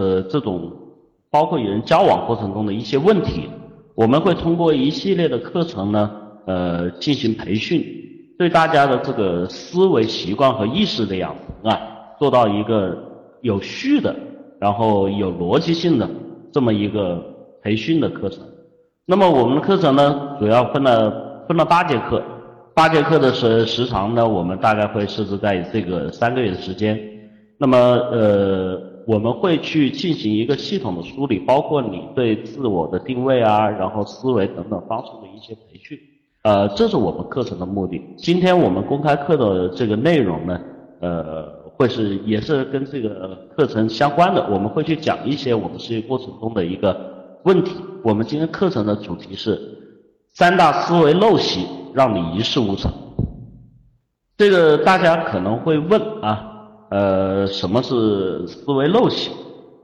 呃这种包括与人交往过程中的一些问题，我们会通过一系列的课程呢，呃进行培训，对大家的这个思维习惯和意识的养成啊，做到一个有序的，然后有逻辑性的这么一个培训的课程。那么我们的课程呢，主要分了分了八节课，八节课的时时长呢，我们大概会设置在这个三个月的时间。那么呃，我们会去进行一个系统的梳理，包括你对自我的定位啊，然后思维等等方式的一些培训。呃，这是我们课程的目的。今天我们公开课的这个内容呢，呃，会是也是跟这个课程相关的，我们会去讲一些我们实习过程中的一个问题。我们今天课程的主题是三大思维陋习，让你一事无成。这个大家可能会问啊。呃，什么是思维陋习？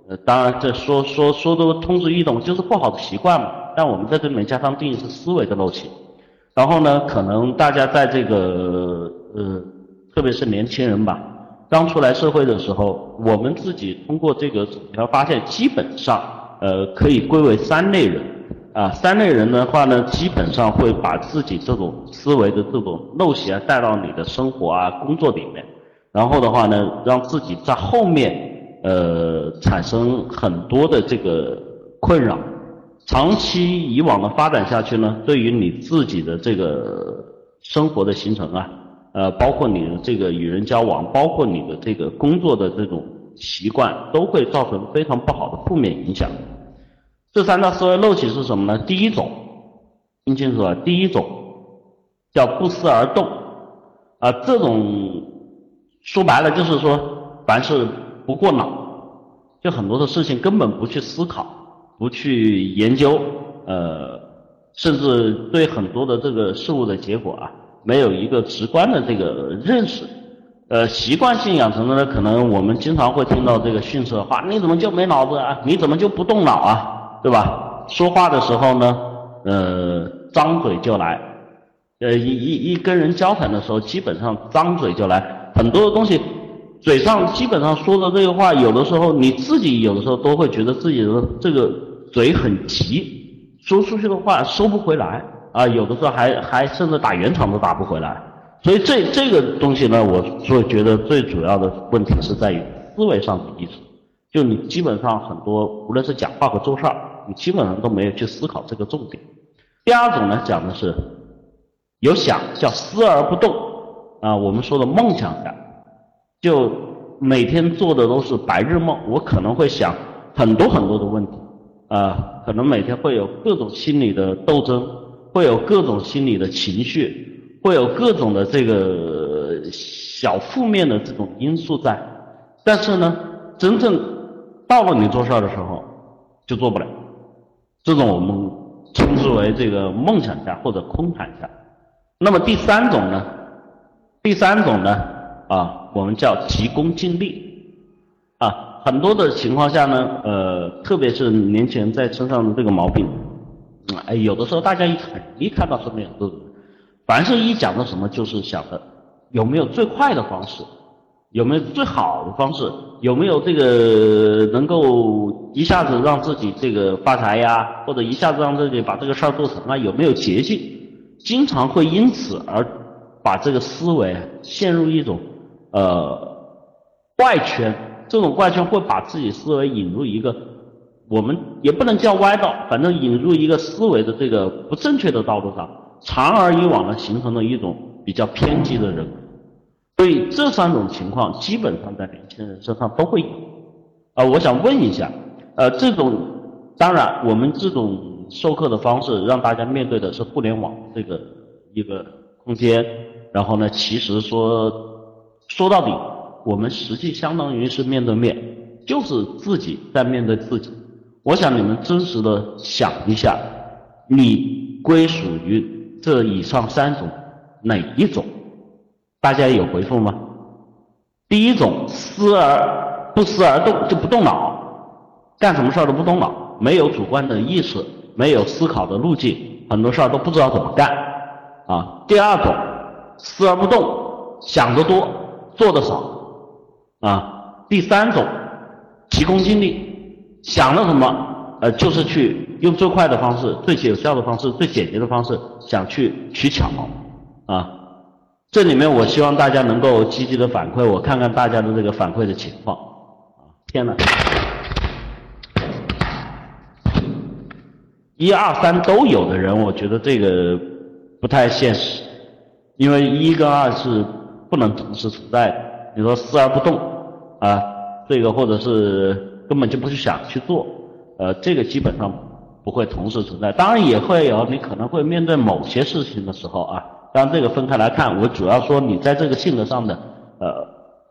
呃，当然这说说说都通俗易懂，就是不好的习惯嘛。但我们在这里面加上定义是思维的陋习。然后呢，可能大家在这个呃，特别是年轻人吧，刚出来社会的时候，我们自己通过这个总条发现，基本上呃可以归为三类人啊。三类人的话呢，基本上会把自己这种思维的这种陋习啊带到你的生活啊、工作里面。然后的话呢，让自己在后面呃产生很多的这个困扰，长期以往的发展下去呢，对于你自己的这个生活的形成啊，呃，包括你的这个与人交往，包括你的这个工作的这种习惯，都会造成非常不好的负面影响。这三大思维陋习是什么呢？第一种，听清楚啊，第一种叫不思而动啊，这种。说白了就是说，凡事不过脑，就很多的事情根本不去思考，不去研究，呃，甚至对很多的这个事物的结果啊，没有一个直观的这个认识，呃，习惯性养成的呢，可能我们经常会听到这个训斥的话，你怎么就没脑子啊？你怎么就不动脑啊？对吧？说话的时候呢，呃，张嘴就来，呃，一一一跟人交谈的时候，基本上张嘴就来。很多的东西，嘴上基本上说的这个话，有的时候你自己有的时候都会觉得自己的这个嘴很急，说出去的话收不回来啊，有的时候还还甚至打圆场都打不回来。所以这这个东西呢，我所觉得最主要的问题是在于思维上的意识，就你基本上很多无论是讲话和做事儿，你基本上都没有去思考这个重点。第二种呢，讲的是有想叫思而不动。啊，我们说的梦想家，就每天做的都是白日梦。我可能会想很多很多的问题，啊，可能每天会有各种心理的斗争，会有各种心理的情绪，会有各种的这个小负面的这种因素在。但是呢，真正到了你做事儿的时候，就做不了。这种我们称之为这个梦想家或者空谈家。那么第三种呢？第三种呢，啊，我们叫急功近利，啊，很多的情况下呢，呃，特别是年轻人在身上的这个毛病，哎，有的时候大家一看一看到身边有这种，凡是一讲到什么，就是想着有没有最快的方式，有没有最好的方式，有没有这个能够一下子让自己这个发财呀，或者一下子让自己把这个事儿做成啊，有没有捷径？经常会因此而。把这个思维陷入一种呃怪圈，这种怪圈会把自己思维引入一个我们也不能叫歪道，反正引入一个思维的这个不正确的道路上，长而以往呢，形成了一种比较偏激的人。所以这三种情况基本上在年轻人身上都会有。啊，我想问一下，呃，这种当然我们这种授课的方式让大家面对的是互联网这个一个空间。然后呢，其实说说到底，我们实际相当于是面对面，就是自己在面对自己。我想你们真实的想一下，你归属于这以上三种哪一种？大家有回复吗？第一种思而不思而动，就不动脑，干什么事儿都不动脑，没有主观的意识，没有思考的路径，很多事儿都不知道怎么干啊。第二种。思而不动，想得多，做得少，啊。第三种，急功近利，想了什么，呃，就是去用最快的方式、最有效的方式、最简洁的方式想去取巧啊。这里面我希望大家能够积极的反馈，我看看大家的这个反馈的情况。啊，天呐！一二三都有的人，我觉得这个不太现实，因为一跟二是不能同时存在的。你说思而不动啊，这个或者是根本就不去想去做，呃，这个基本上不会同时存在。当然也会有，你可能会面对某些事情的时候啊，当这个分开来看，我主要说你在这个性格上的呃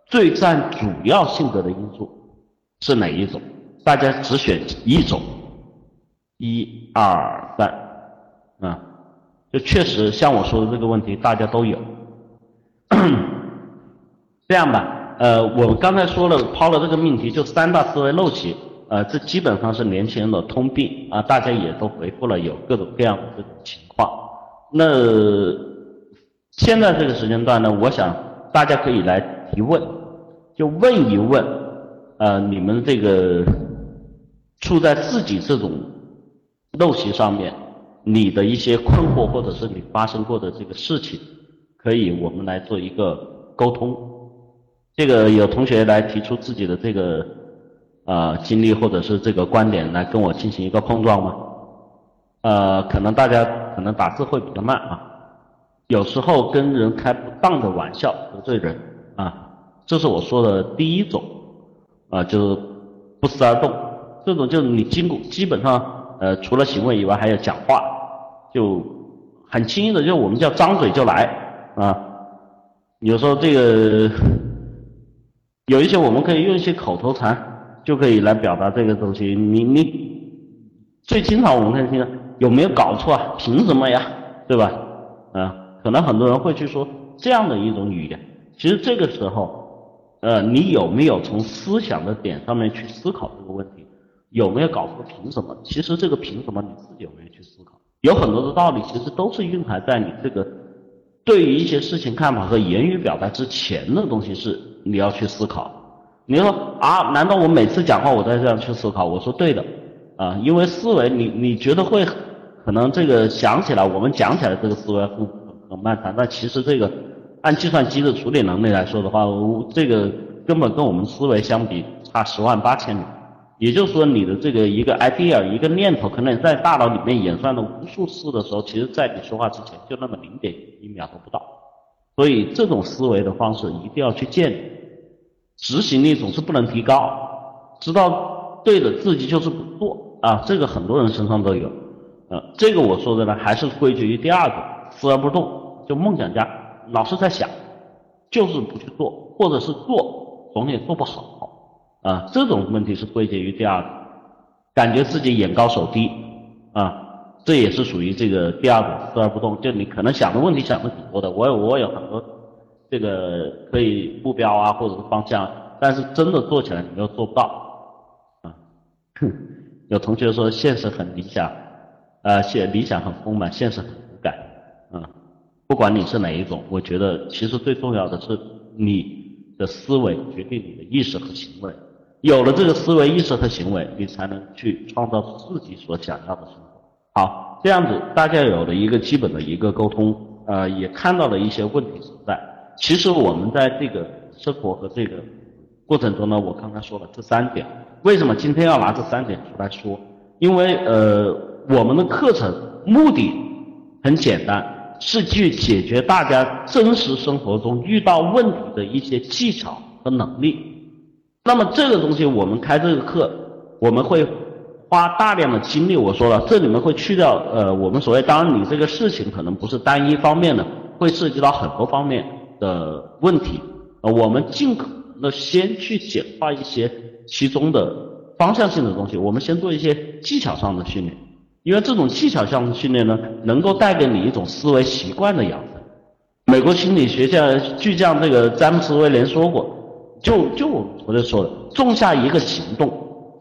最占主要性格的因素是哪一种？大家只选一种。一二三，啊，就确实像我说的这个问题，大家都有。这样吧，呃，我们刚才说了，抛了这个命题，就三大思维陋习，呃，这基本上是年轻人的通病啊，大家也都回复了，有各种各样的情况。那现在这个时间段呢，我想大家可以来提问，就问一问，呃，你们这个处在自己这种。陋习上面，你的一些困惑，或者是你发生过的这个事情，可以我们来做一个沟通。这个有同学来提出自己的这个呃经历或者是这个观点来跟我进行一个碰撞吗？呃，可能大家可能打字会比较慢啊，有时候跟人开不当的玩笑得罪人啊，这是我说的第一种啊，就是不思而动，这种就是你经过基本上。呃，除了行为以外，还有讲话，就很轻易的，就我们叫张嘴就来啊。有时候这个有一些我们可以用一些口头禅，就可以来表达这个东西。你你最经常我们看听有没有搞错啊？凭什么呀？对吧？啊，可能很多人会去说这样的一种语言。其实这个时候，呃，你有没有从思想的点上面去思考这个问题？有没有搞错？凭什么？其实这个凭什么你自己有没有去思考？有很多的道理，其实都是蕴含在你这个对于一些事情看法和言语表达之前的东西，是你要去思考。你说啊？难道我每次讲话我都要这样去思考？我说对的啊，因为思维你你觉得会可能这个想起来，我们讲起来这个思维很很漫长，但其实这个按计算机的处理能力来说的话，这个根本跟我们思维相比差十万八千里。也就是说，你的这个一个 idea 一个念头，可能在大脑里面演算了无数次的时候，其实在你说话之前就那么零点一秒都不到。所以这种思维的方式一定要去建立，执行力总是不能提高。知道对的自己就是不做啊，这个很多人身上都有。呃，这个我说的呢，还是归结于第二个，思而不动，就梦想家，老是在想，就是不去做，或者是做总也做不好。啊，这种问题是归结于第二个，感觉自己眼高手低，啊，这也是属于这个第二种思而不动。就你可能想的问题想的挺多的，我有我有很多这个可以目标啊或者是方向，但是真的做起来你又做不到，啊，哼，有同学说现实很理想，呃，现理想很丰满，现实很骨感，啊，不管你是哪一种，我觉得其实最重要的是你的思维决定你的意识和行为。有了这个思维意识和行为，你才能去创造自己所想要的生活。好，这样子大家有了一个基本的一个沟通，呃，也看到了一些问题所在。其实我们在这个生活和这个过程中呢，我刚才说了这三点。为什么今天要拿这三点出来说？因为呃，我们的课程目的很简单，是去解决大家真实生活中遇到问题的一些技巧和能力。那么这个东西，我们开这个课，我们会花大量的精力。我说了，这里面会去掉呃，我们所谓，当然你这个事情可能不是单一方面的，会涉及到很多方面的问题。呃，我们尽可能的先去简化一些其中的方向性的东西，我们先做一些技巧上的训练，因为这种技巧上的训练呢，能够带给你一种思维习惯的养成。美国心理学家巨匠这个詹姆斯威廉说过。就就我就说的，种下一个行动，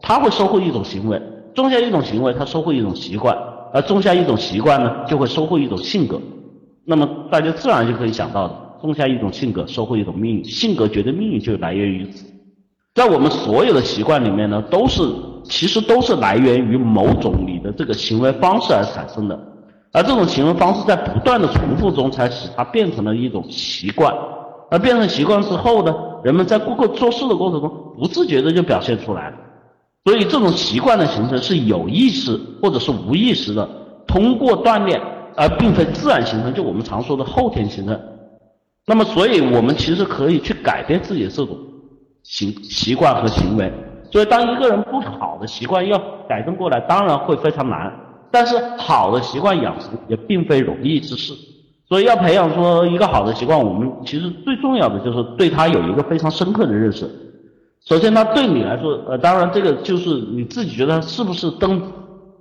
他会收获一种行为；种下一种行为，他收获一种习惯；而种下一种习惯呢，就会收获一种性格。那么大家自然就可以想到的，种下一种性格，收获一种命运。性格决定命运，就来源于此。在我们所有的习惯里面呢，都是其实都是来源于某种你的这个行为方式而产生的，而这种行为方式在不断的重复中，才使它变成了一种习惯。而变成习惯之后呢，人们在过做事的过程中，不自觉的就表现出来了。所以这种习惯的形成是有意识或者是无意识的，通过锻炼，而并非自然形成，就我们常说的后天形成。那么，所以我们其实可以去改变自己的这种行习惯和行为。所以，当一个人不好的习惯要改正过来，当然会非常难。但是，好的习惯养成也并非容易之事。所以，要培养说一个好的习惯，我们其实最重要的就是对他有一个非常深刻的认识。首先，他对你来说，呃，当然这个就是你自己觉得是不是真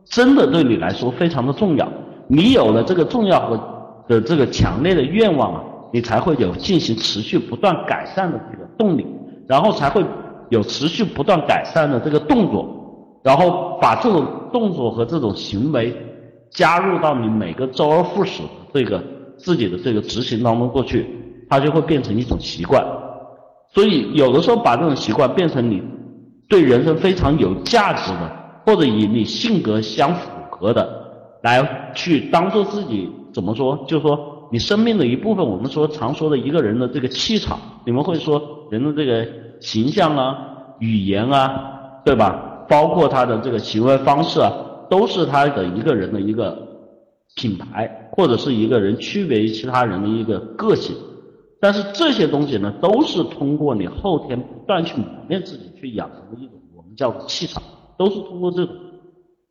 真的对你来说非常的重要。你有了这个重要和的这个强烈的愿望啊。你才会有进行持续不断改善的这个动力，然后才会有持续不断改善的这个动作，然后把这种动作和这种行为加入到你每个周而复始的这个自己的这个执行当中过去，它就会变成一种习惯。所以有的时候把这种习惯变成你对人生非常有价值的，或者以你性格相符合的来去当做自己怎么说，就是说。你生命的一部分，我们说常说的一个人的这个气场，你们会说人的这个形象啊、语言啊，对吧？包括他的这个行为方式啊，都是他的一个人的一个品牌，或者是一个人区别于其他人的一个个性。但是这些东西呢，都是通过你后天不断去磨练自己去养成的一种我们叫气场，都是通过这种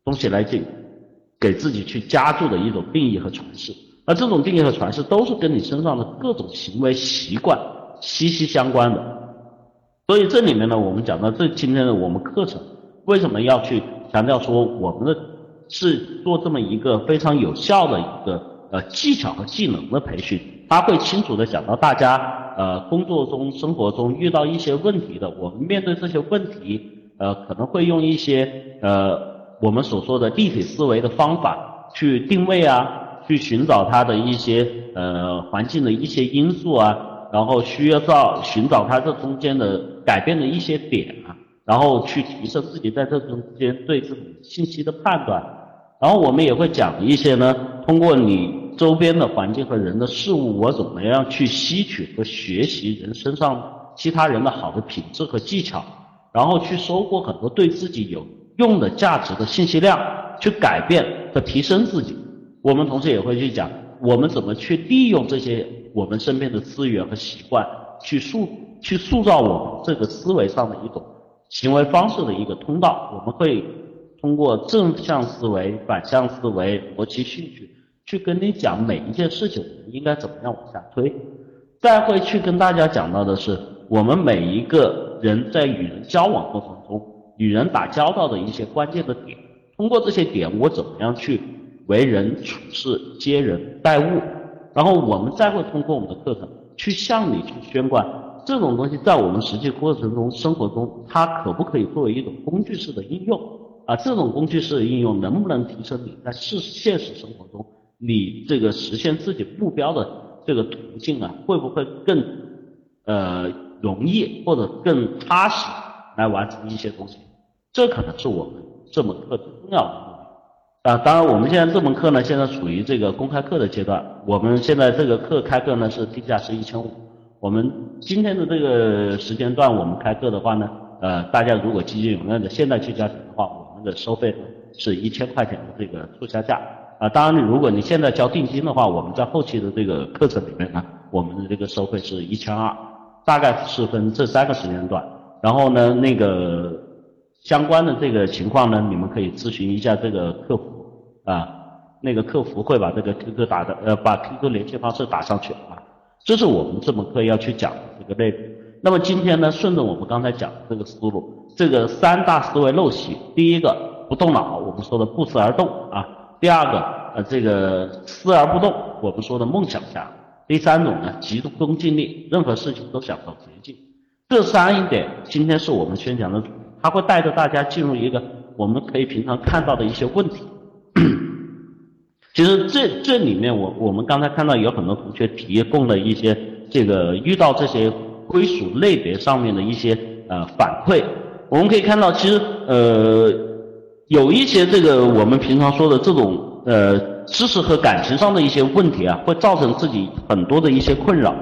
东西来进给自己去加注的一种定义和诠释。而这种定义和诠释都是跟你身上的各种行为习惯息息相关的，所以这里面呢，我们讲到这今天的我们课程为什么要去强调说我们的是做这么一个非常有效的一个呃技巧和技能的培训，他会清楚的讲到大家呃工作中生活中遇到一些问题的，我们面对这些问题呃可能会用一些呃我们所说的立体思维的方法去定位啊。去寻找它的一些呃环境的一些因素啊，然后需要找寻找它这中间的改变的一些点啊，然后去提升自己在这中间对这种信息的判断，然后我们也会讲一些呢，通过你周边的环境和人的事物，我怎么样去吸取和学习人身上其他人的好的品质和技巧，然后去收获很多对自己有用的价值的信息量，去改变和提升自己。我们同时也会去讲，我们怎么去利用这些我们身边的资源和习惯，去塑去塑造我们这个思维上的一种行为方式的一个通道。我们会通过正向思维、反向思维、逻辑兴趣，去跟你讲每一件事情我们应该怎么样往下推。再会去跟大家讲到的是，我们每一个人在与人交往过程中，与人打交道的一些关键的点，通过这些点，我怎么样去。为人处事、接人待物，然后我们再会通过我们的课程去向你去宣贯这种东西，在我们实际过程中、生活中，它可不可以作为一种工具式的应用？啊，这种工具式的应用能不能提升你在事现实生活中你这个实现自己目标的这个途径啊？会不会更呃容易或者更踏实来完成一些东西？这可能是我们这门课最重要的。啊，当然，我们现在这门课呢，现在处于这个公开课的阶段。我们现在这个课开课呢是定价是一千五。我们今天的这个时间段，我们开课的话呢，呃，大家如果积极踊跃的现在去交钱的话，我们的收费是一千块钱的这个促销价。啊，当然，如果你现在交定金的话，我们在后期的这个课程里面呢，我们的这个收费是一千二，大概是分这三个时间段。然后呢，那个相关的这个情况呢，你们可以咨询一下这个客服。啊，那个客服会把这个 QQ 打的，呃，把 QQ 联系方式打上去啊。这是我们这门课要去讲的这个内容。那么今天呢，顺着我们刚才讲的这个思路，这个三大思维陋习，第一个不动脑，我们说的不思而动啊；第二个，呃，这个思而不动，我们说的梦想家；第三种呢，急功近利，任何事情都想找捷径。这三一点今天是我们宣讲的，它会带着大家进入一个我们可以平常看到的一些问题。其实这这里面，我我们刚才看到有很多同学提供了一些这个遇到这些归属类别上面的一些呃反馈，我们可以看到，其实呃，有一些这个我们平常说的这种呃知识和感情上的一些问题啊，会造成自己很多的一些困扰。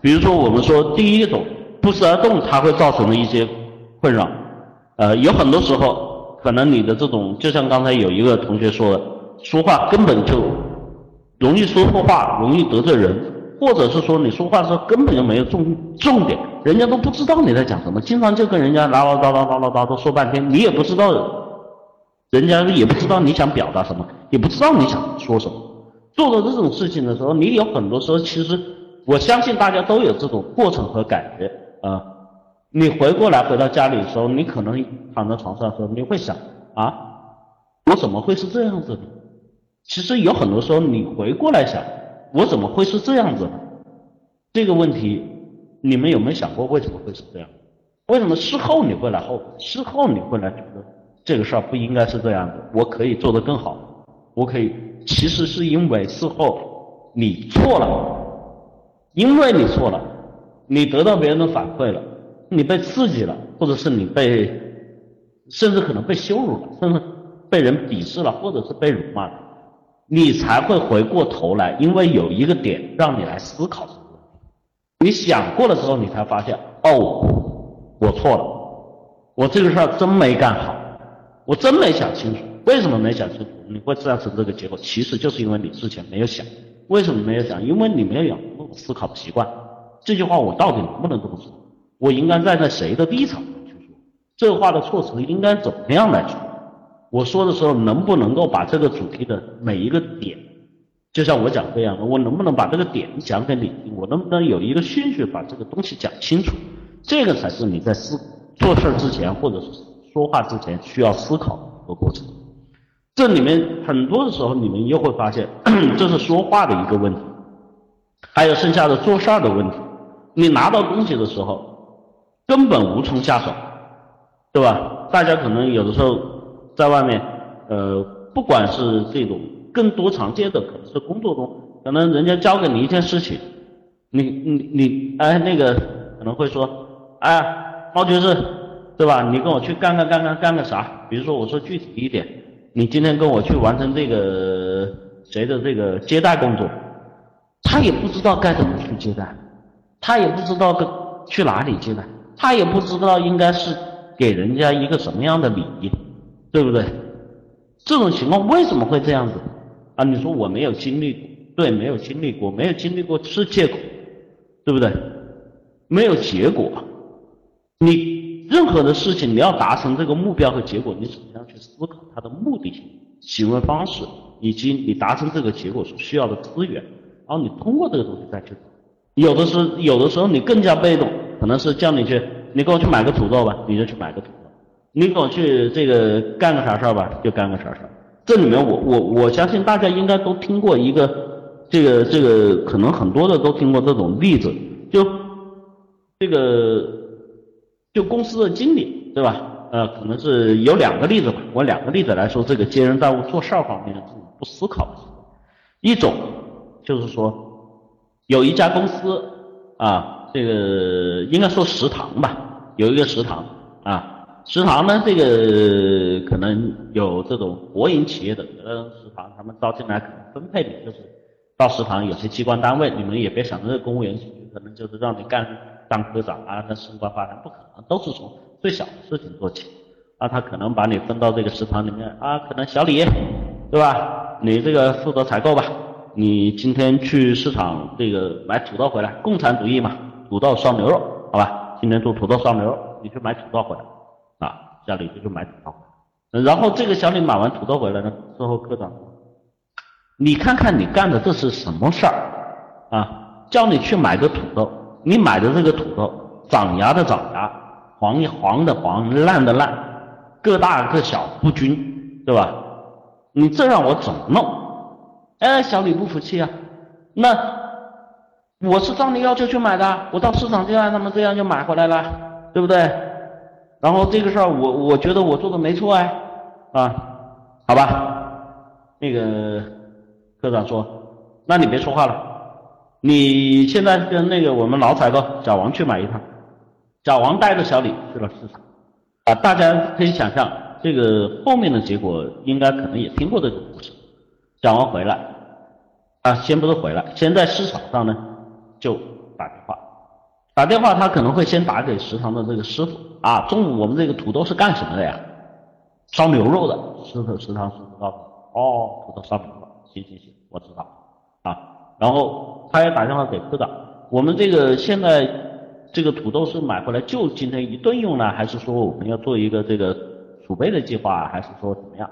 比如说，我们说第一种不思而动，它会造成的一些困扰。呃，有很多时候，可能你的这种，就像刚才有一个同学说的，说话根本就容易说错话，容易得罪人。或者是说你说话的时候根本就没有重重点，人家都不知道你在讲什么，经常就跟人家唠唠叨叨唠唠叨叨说半天，你也不知道，人家也不知道你想表达什么，也不知道你想说什么。做了这种事情的时候，你有很多时候其实，我相信大家都有这种过程和感觉啊。你回过来回到家里的时候，你可能躺在床上的时候，你会想啊，我怎么会是这样子的？其实有很多时候你回过来想。我怎么会是这样子？这个问题，你们有没有想过为什么会是这样？为什么事后你会来后悔事后你会来觉得这个事儿不应该是这样的？我可以做得更好，我可以。其实是因为事后你错了，因为你错了，你得到别人的反馈了，你被刺激了，或者是你被，甚至可能被羞辱了，甚至被人鄙视了，或者是被辱骂了。你才会回过头来，因为有一个点让你来思考。你想过了之后，你才发现，哦，我错了，我这个事儿真没干好，我真没想清楚。为什么没想清楚？你会造成这个结果，其实就是因为你之前没有想。为什么没有想？因为你没有养成这种思考的习惯。这句话我到底能不能这么说？我应该站在谁的立场上去说？这话的措辞应该怎么样来说？我说的时候，能不能够把这个主题的每一个点，就像我讲这样的，我能不能把这个点讲给你听？我能不能有一个顺序把这个东西讲清楚？这个才是你在思做事之前或者是说话之前需要思考的过程。这里面很多的时候，你们又会发现，这是说话的一个问题，还有剩下的做事儿的问题。你拿到东西的时候，根本无从下手，对吧？大家可能有的时候。在外面，呃，不管是这种更多常见的，可能是工作中，可能人家交给你一件事情，你你你，哎，那个可能会说，哎，毛爵士，对吧？你跟我去干干干干干个啥？比如说我说具体一点，你今天跟我去完成这个谁的这个接待工作，他也不知道该怎么去接待，他也不知道跟去哪里接待，他也不知道应该是给人家一个什么样的礼仪。对不对？这种情况为什么会这样子？啊，你说我没有经历过，对，没有经历过，没有经历过是借口，对不对？没有结果，你任何的事情你要达成这个目标和结果，你首先要去思考它的目的性、行为方式，以及你达成这个结果所需要的资源，然后你通过这个东西再去。有的时候，有的时候你更加被动，可能是叫你去，你给我去买个土豆吧，你就去买个土豆。你跟我去这个干个啥事儿吧，就干个啥事儿。这里面我我我相信大家应该都听过一个这个这个可能很多的都听过这种例子，就这个就公司的经理对吧？呃，可能是有两个例子吧。我两个例子来说，这个接人待物做事方面的这种不思考的一种就是说有一家公司啊，这个应该说食堂吧，有一个食堂啊。食堂呢，这个可能有这种国营企业的，食堂他们招进来可能分配的就是到食堂，有些机关单位，你们也别想着公务员可能就是让你干当科长啊，那升官发财不可能，都是从最小的事情做起。啊，他可能把你分到这个食堂里面啊，可能小李，对吧？你这个负责采购吧，你今天去市场这个买土豆回来，共产主义嘛，土豆烧牛肉，好吧？今天做土豆烧牛肉，你去买土豆回来。啊，小李就去买土豆，然后这个小李买完土豆回来呢，之后科长，你看看你干的这是什么事儿啊？叫你去买个土豆，你买的这个土豆长芽的长芽，黄黄的黄，烂的烂，个大个小不均，对吧？你这让我怎么弄？哎，小李不服气啊，那我是照你要求去买的，我到市场就按他们这样就买回来了，对不对？然后这个事儿，我我觉得我做的没错哎，啊，好吧，那个科长说，那你别说话了，你现在跟那个我们老采购小王去买一趟，小王带着小李去了市场，啊，大家可以想象，这个后面的结果应该可能也听过这个故事。小王回来，啊，先不是回来，先在市场上呢就打电话，打电话他可能会先打给食堂的这个师傅。啊，中午我们这个土豆是干什么的呀？烧牛肉的，师傅食堂师傅告诉哦，土豆烧牛肉，行行行，我知道。啊。然后他也打电话给科长，我们这个现在这个土豆是买回来就今天一顿用呢，还是说我们要做一个这个储备的计划，还是说怎么样？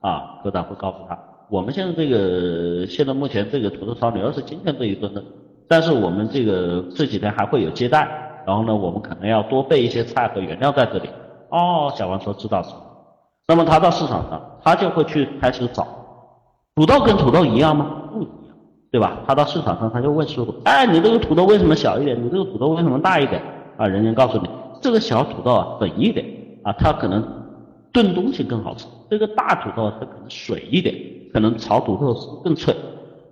啊，科长会告诉他。我们现在这个现在目前这个土豆烧牛肉是今天这一顿的，但是我们这个这几天还会有接待，然后呢，我们可能要多备一些菜和原料在这里。哦，小王说知道知道。那么他到市场上，他就会去开始找土豆跟土豆一样吗？不一样，对吧？他到市场上他就问师傅，哎，你这个土豆为什么小一点？你这个土豆为什么大一点？啊，人家告诉你，这个小土豆啊粉一点啊，它可能炖东西更好吃。这个大土豆它可能水一点。可能炒土豆更脆，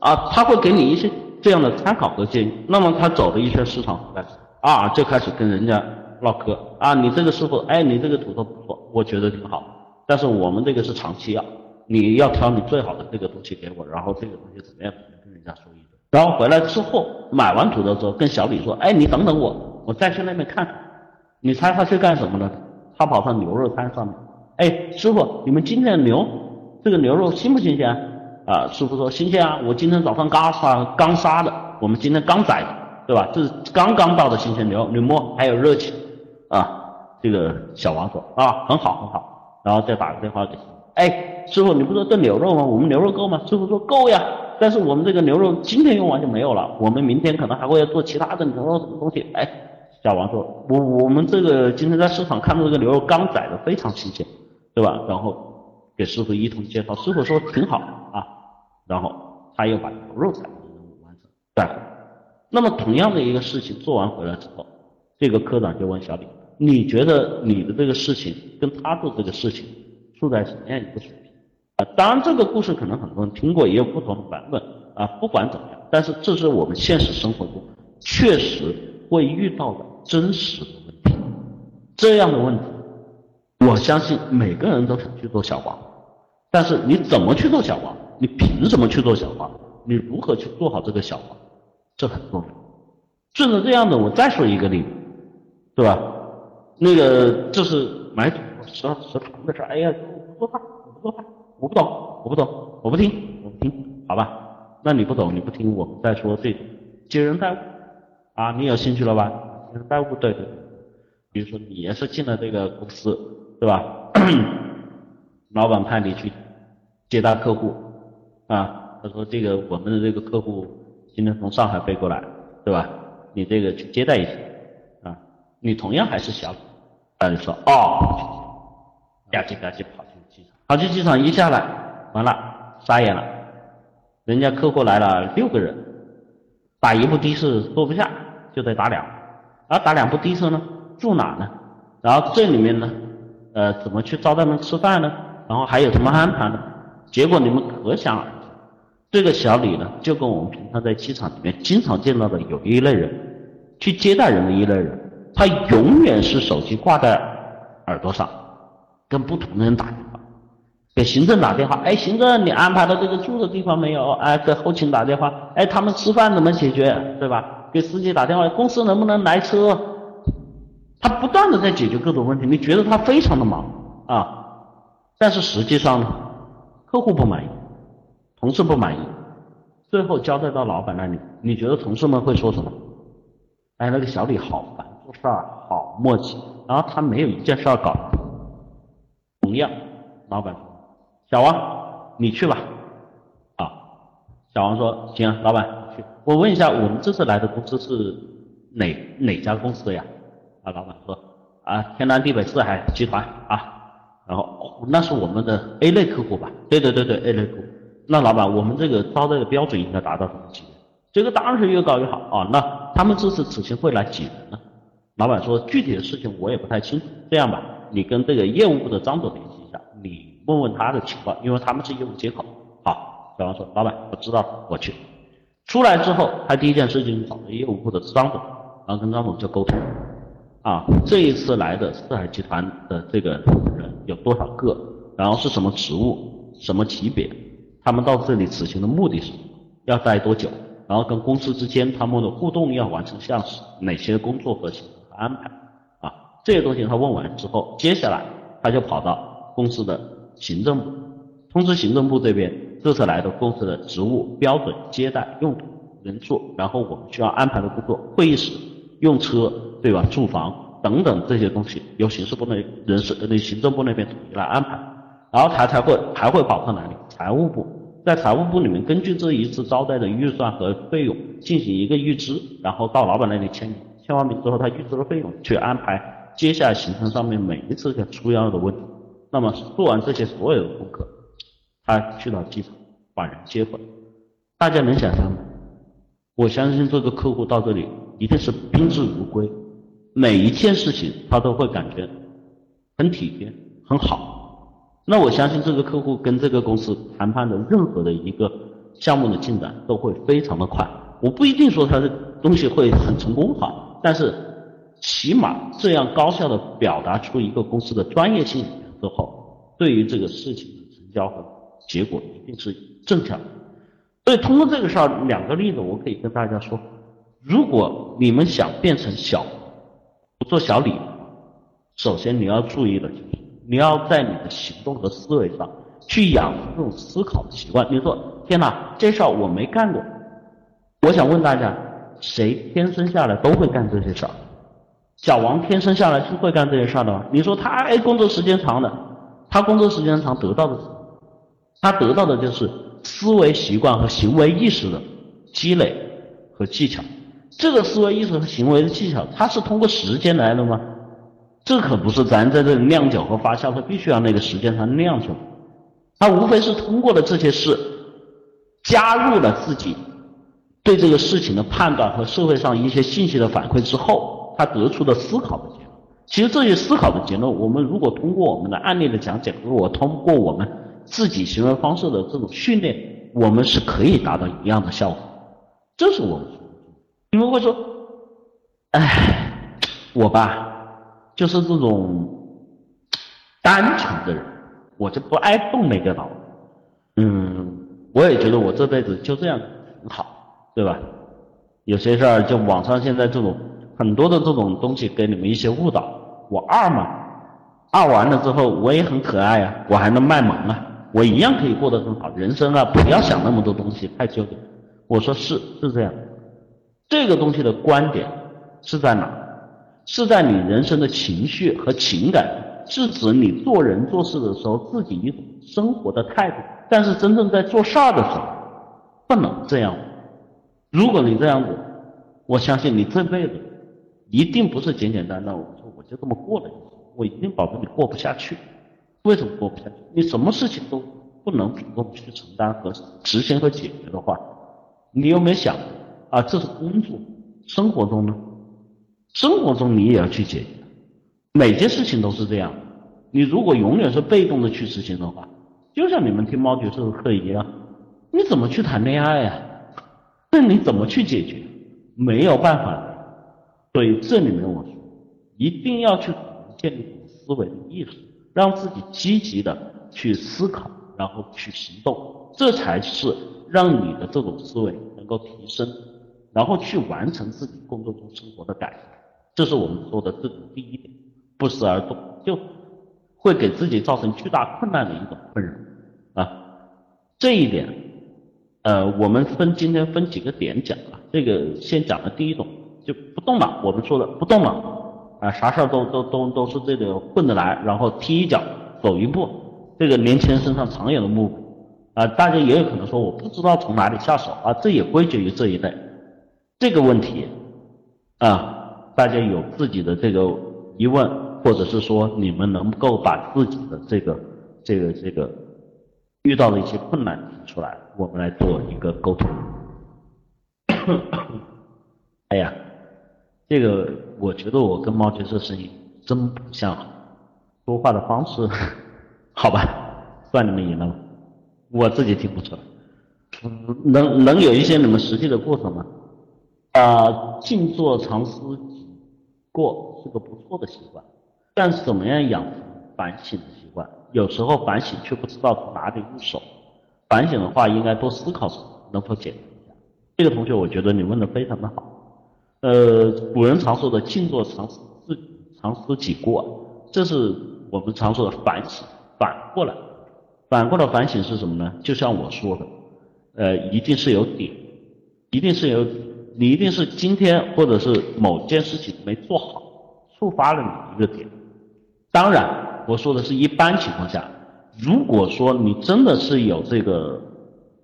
啊，他会给你一些这样的参考和建议。那么他走了一圈市场回来，啊，就开始跟人家唠嗑，啊，你这个师傅，哎，你这个土豆不错，我觉得挺好，但是我们这个是长期要，你要挑你最好的这个东西给我，然后这个东西怎么样，跟人家说一顿。然后回来之后买完土豆之后，跟小李说，哎，你等等我，我再去那边看看。你猜他去干什么呢？他跑到牛肉摊上面，哎，师傅，你们今天的牛？这个牛肉新不新鲜啊？师傅说新鲜啊，我今天早上刚杀刚杀的，我们今天刚宰的，对吧？这是刚刚到的新鲜牛，你摸还有热气啊。这个小王说啊，很好很好，然后再打个电话给，哎，师傅你不说炖牛肉吗？我们牛肉够吗？师傅说够呀，但是我们这个牛肉今天用完就没有了，我们明天可能还会要做其他的牛肉什么东西。哎，小王说，我我们这个今天在市场看到这个牛肉刚宰的，非常新鲜，对吧？然后。给师傅一通介绍，师傅说挺好啊，然后他又把牛肉采购任务完成，对。那么同样的一个事情做完回来之后，这个科长就问小李：“你觉得你的这个事情跟他做这个事情处在什么样一个水平？”啊，当然这个故事可能很多人听过，也有不同的版本啊。不管怎么样，但是这是我们现实生活中确实会遇到的真实的问题。这样的问题，我相信每个人都想去做小王。但是你怎么去做小王？你凭什么去做小王？你如何去做好这个小王？这很重要。顺着这样的，我再说一个例子，对吧？那个就是买土食食堂的事哎呀，我不做饭，我不做饭，我不懂，我不懂，我不听，我不听，好吧？那你不懂，你不听，我们再说这接人待物啊，你有兴趣了吧？接人待物，对对对。比如说你也是进了这个公司，对吧？老板派你去。接待客户啊，他说这个我们的这个客户今天从上海飞过来，对吧？你这个去接待一下啊，你同样还是小，他就说哦，吧唧吧唧跑去机场，跑去机场一下来，完了傻眼了，人家客户来了六个人，打一部的士坐不下，就得打两，啊打两部的士呢，住哪呢？然后这里面呢，呃怎么去招待他们吃饭呢？然后还有什么安排呢？结果你们可想而知，这个小李呢，就跟我们平常在机场里面经常见到的有一类人，去接待人的一类人，他永远是手机挂在耳朵上，跟不同的人打电话，给行政打电话，哎，行政你安排的这个住的地方没有？哎，给后勤打电话，哎，他们吃饭怎么解决？对吧？给司机打电话，公司能不能来车？他不断的在解决各种问题，你觉得他非常的忙啊？但是实际上呢？客户不满意，同事不满意，最后交代到老板那里，你觉得同事们会说什么？哎，那个小李好烦，做事儿好磨叽，然后他没有一件事儿搞。一样，老板说：“小王，你去吧。”啊，小王说：“行，老板去。”我问一下，我们这次来的公司是哪哪家公司呀？啊，老板说：“啊，天南地北四海集团啊。”然后那是我们的 A 类客户吧？对对对对，A 类客户。那老板，我们这个招待的标准应该达到什么级别？这个当然是越高越好啊。那他们这次此行会来几人呢？老板说具体的事情我也不太清楚。这样吧，你跟这个业务部的张总，问问他的情况，因为他们是业务接口。好，小王说，老板我知道，我去。出来之后，他第一件事情找了业务部的张总，然后跟张总就沟通。啊，这一次来的四海集团的这个人有多少个，然后是什么职务、什么级别，他们到这里此行的目的是什么要待多久，然后跟公司之间他们的互动要完成项哪些工作和行程安排啊，这些东西他问完之后，接下来他就跑到公司的行政部，通知行政部这边这次来的公司的职务标准、接待用途。人数，然后我们需要安排的工作，会议室、用车，对吧？住房等等这些东西，由刑事部那人事呃行政部那边统一来安排，然后他才会还会跑到哪里？财务部，在财务部里面，根据这一次招待的预算和费用进行一个预支，然后到老板那里签名，签完名之后，他预支了费用，去安排接下来行程上面每一次的出要的问题。那么做完这些所有的功课，他去到机场把人接回来，大家能想象吗？我相信这个客户到这里一定是宾至如归，每一件事情他都会感觉很体贴、很好。那我相信这个客户跟这个公司谈判的任何的一个项目的进展都会非常的快。我不一定说他的东西会很成功哈，但是起码这样高效的表达出一个公司的专业性之后，对于这个事情的成交和结果一定是正向的。所以通过这个事儿，两个例子我可以跟大家说：如果你们想变成小，不做小李，首先你要注意的就是，你要在你的行动和思维上去养成这种思考的习惯。你说，天哪，这事儿我没干过。我想问大家，谁天生下来都会干这些事儿？小王天生下来是会干这些事儿的？你说他哎，工作时间长的，他工作时间长得到的，他得到的就是。思维习惯和行为意识的积累和技巧，这个思维意识和行为的技巧，它是通过时间来的吗？这可不是咱在这里酿酒和发酵，它必须要那个时间才能酿出来。他无非是通过了这些事，加入了自己对这个事情的判断和社会上一些信息的反馈之后，他得出的思考的结论。其实这些思考的结论，我们如果通过我们的案例的讲解，如果通过我们。自己行为方式的这种训练，我们是可以达到一样的效果。这是我们。你们会说，哎，我吧，就是这种单纯的人，我就不爱动那个脑。嗯，我也觉得我这辈子就这样挺好，对吧？有些事儿就网上现在这种很多的这种东西给你们一些误导。我二嘛，二完了之后我也很可爱啊，我还能卖萌啊。我一样可以过得很好，人生啊，不要想那么多东西，太纠结。我说是是这样，这个东西的观点是在哪？是在你人生的情绪和情感，是指你做人做事的时候自己一种生活的态度。但是真正在做事儿的时候，不能这样。如果你这样子，我相信你这辈子一定不是简简单单。我说我就这么过了，我一定保证你过不下去。为什么过不下去？你什么事情都不能主动去承担和执行和解决的话，你有没有想啊？这是工作，生活中呢？生活中你也要去解决，每件事情都是这样。你如果永远是被动的去执行的话，就像你们听猫爵士的课一样，你怎么去谈恋爱呀？那你怎么去解决？没有办法。所以这里面我说，一定要去建立思维的意识。让自己积极的去思考，然后去行动，这才是让你的这种思维能够提升，然后去完成自己工作中生活的改善。这是我们说的这种第一点，不思而动就会给自己造成巨大困难的一种困扰啊。这一点，呃，我们分今天分几个点讲啊。这个先讲的第一种，就不动了，我们说的不动了。啊，啥事儿都都都都是这个混着来，然后踢一脚走一步，这个年轻人身上常有的目的啊，大家也有可能说我不知道从哪里下手啊，这也归结于这一类。这个问题啊，大家有自己的这个疑问，或者是说你们能够把自己的这个这个这个遇到的一些困难提出来，我们来做一个沟通。哎呀。这个我觉得我跟猫爵这声音真不像，说话的方式，好吧，算你们赢了，我自己听不出来，能能有一些你们实际的过程吗？啊，静坐常思己过，是个不错的习惯。但是怎么样养成反省的习惯？有时候反省却不知道从哪里入手。反省的话，应该多思考什么，能否简单一下？这个同学，我觉得你问的非常的好。呃，古人常说的“静坐常思自常思己过”，这是我们常说的反省。反过来，反过来反省是什么呢？就像我说的，呃，一定是有点，一定是有，你一定是今天或者是某件事情没做好，触发了你一个点。当然，我说的是一般情况下。如果说你真的是有这个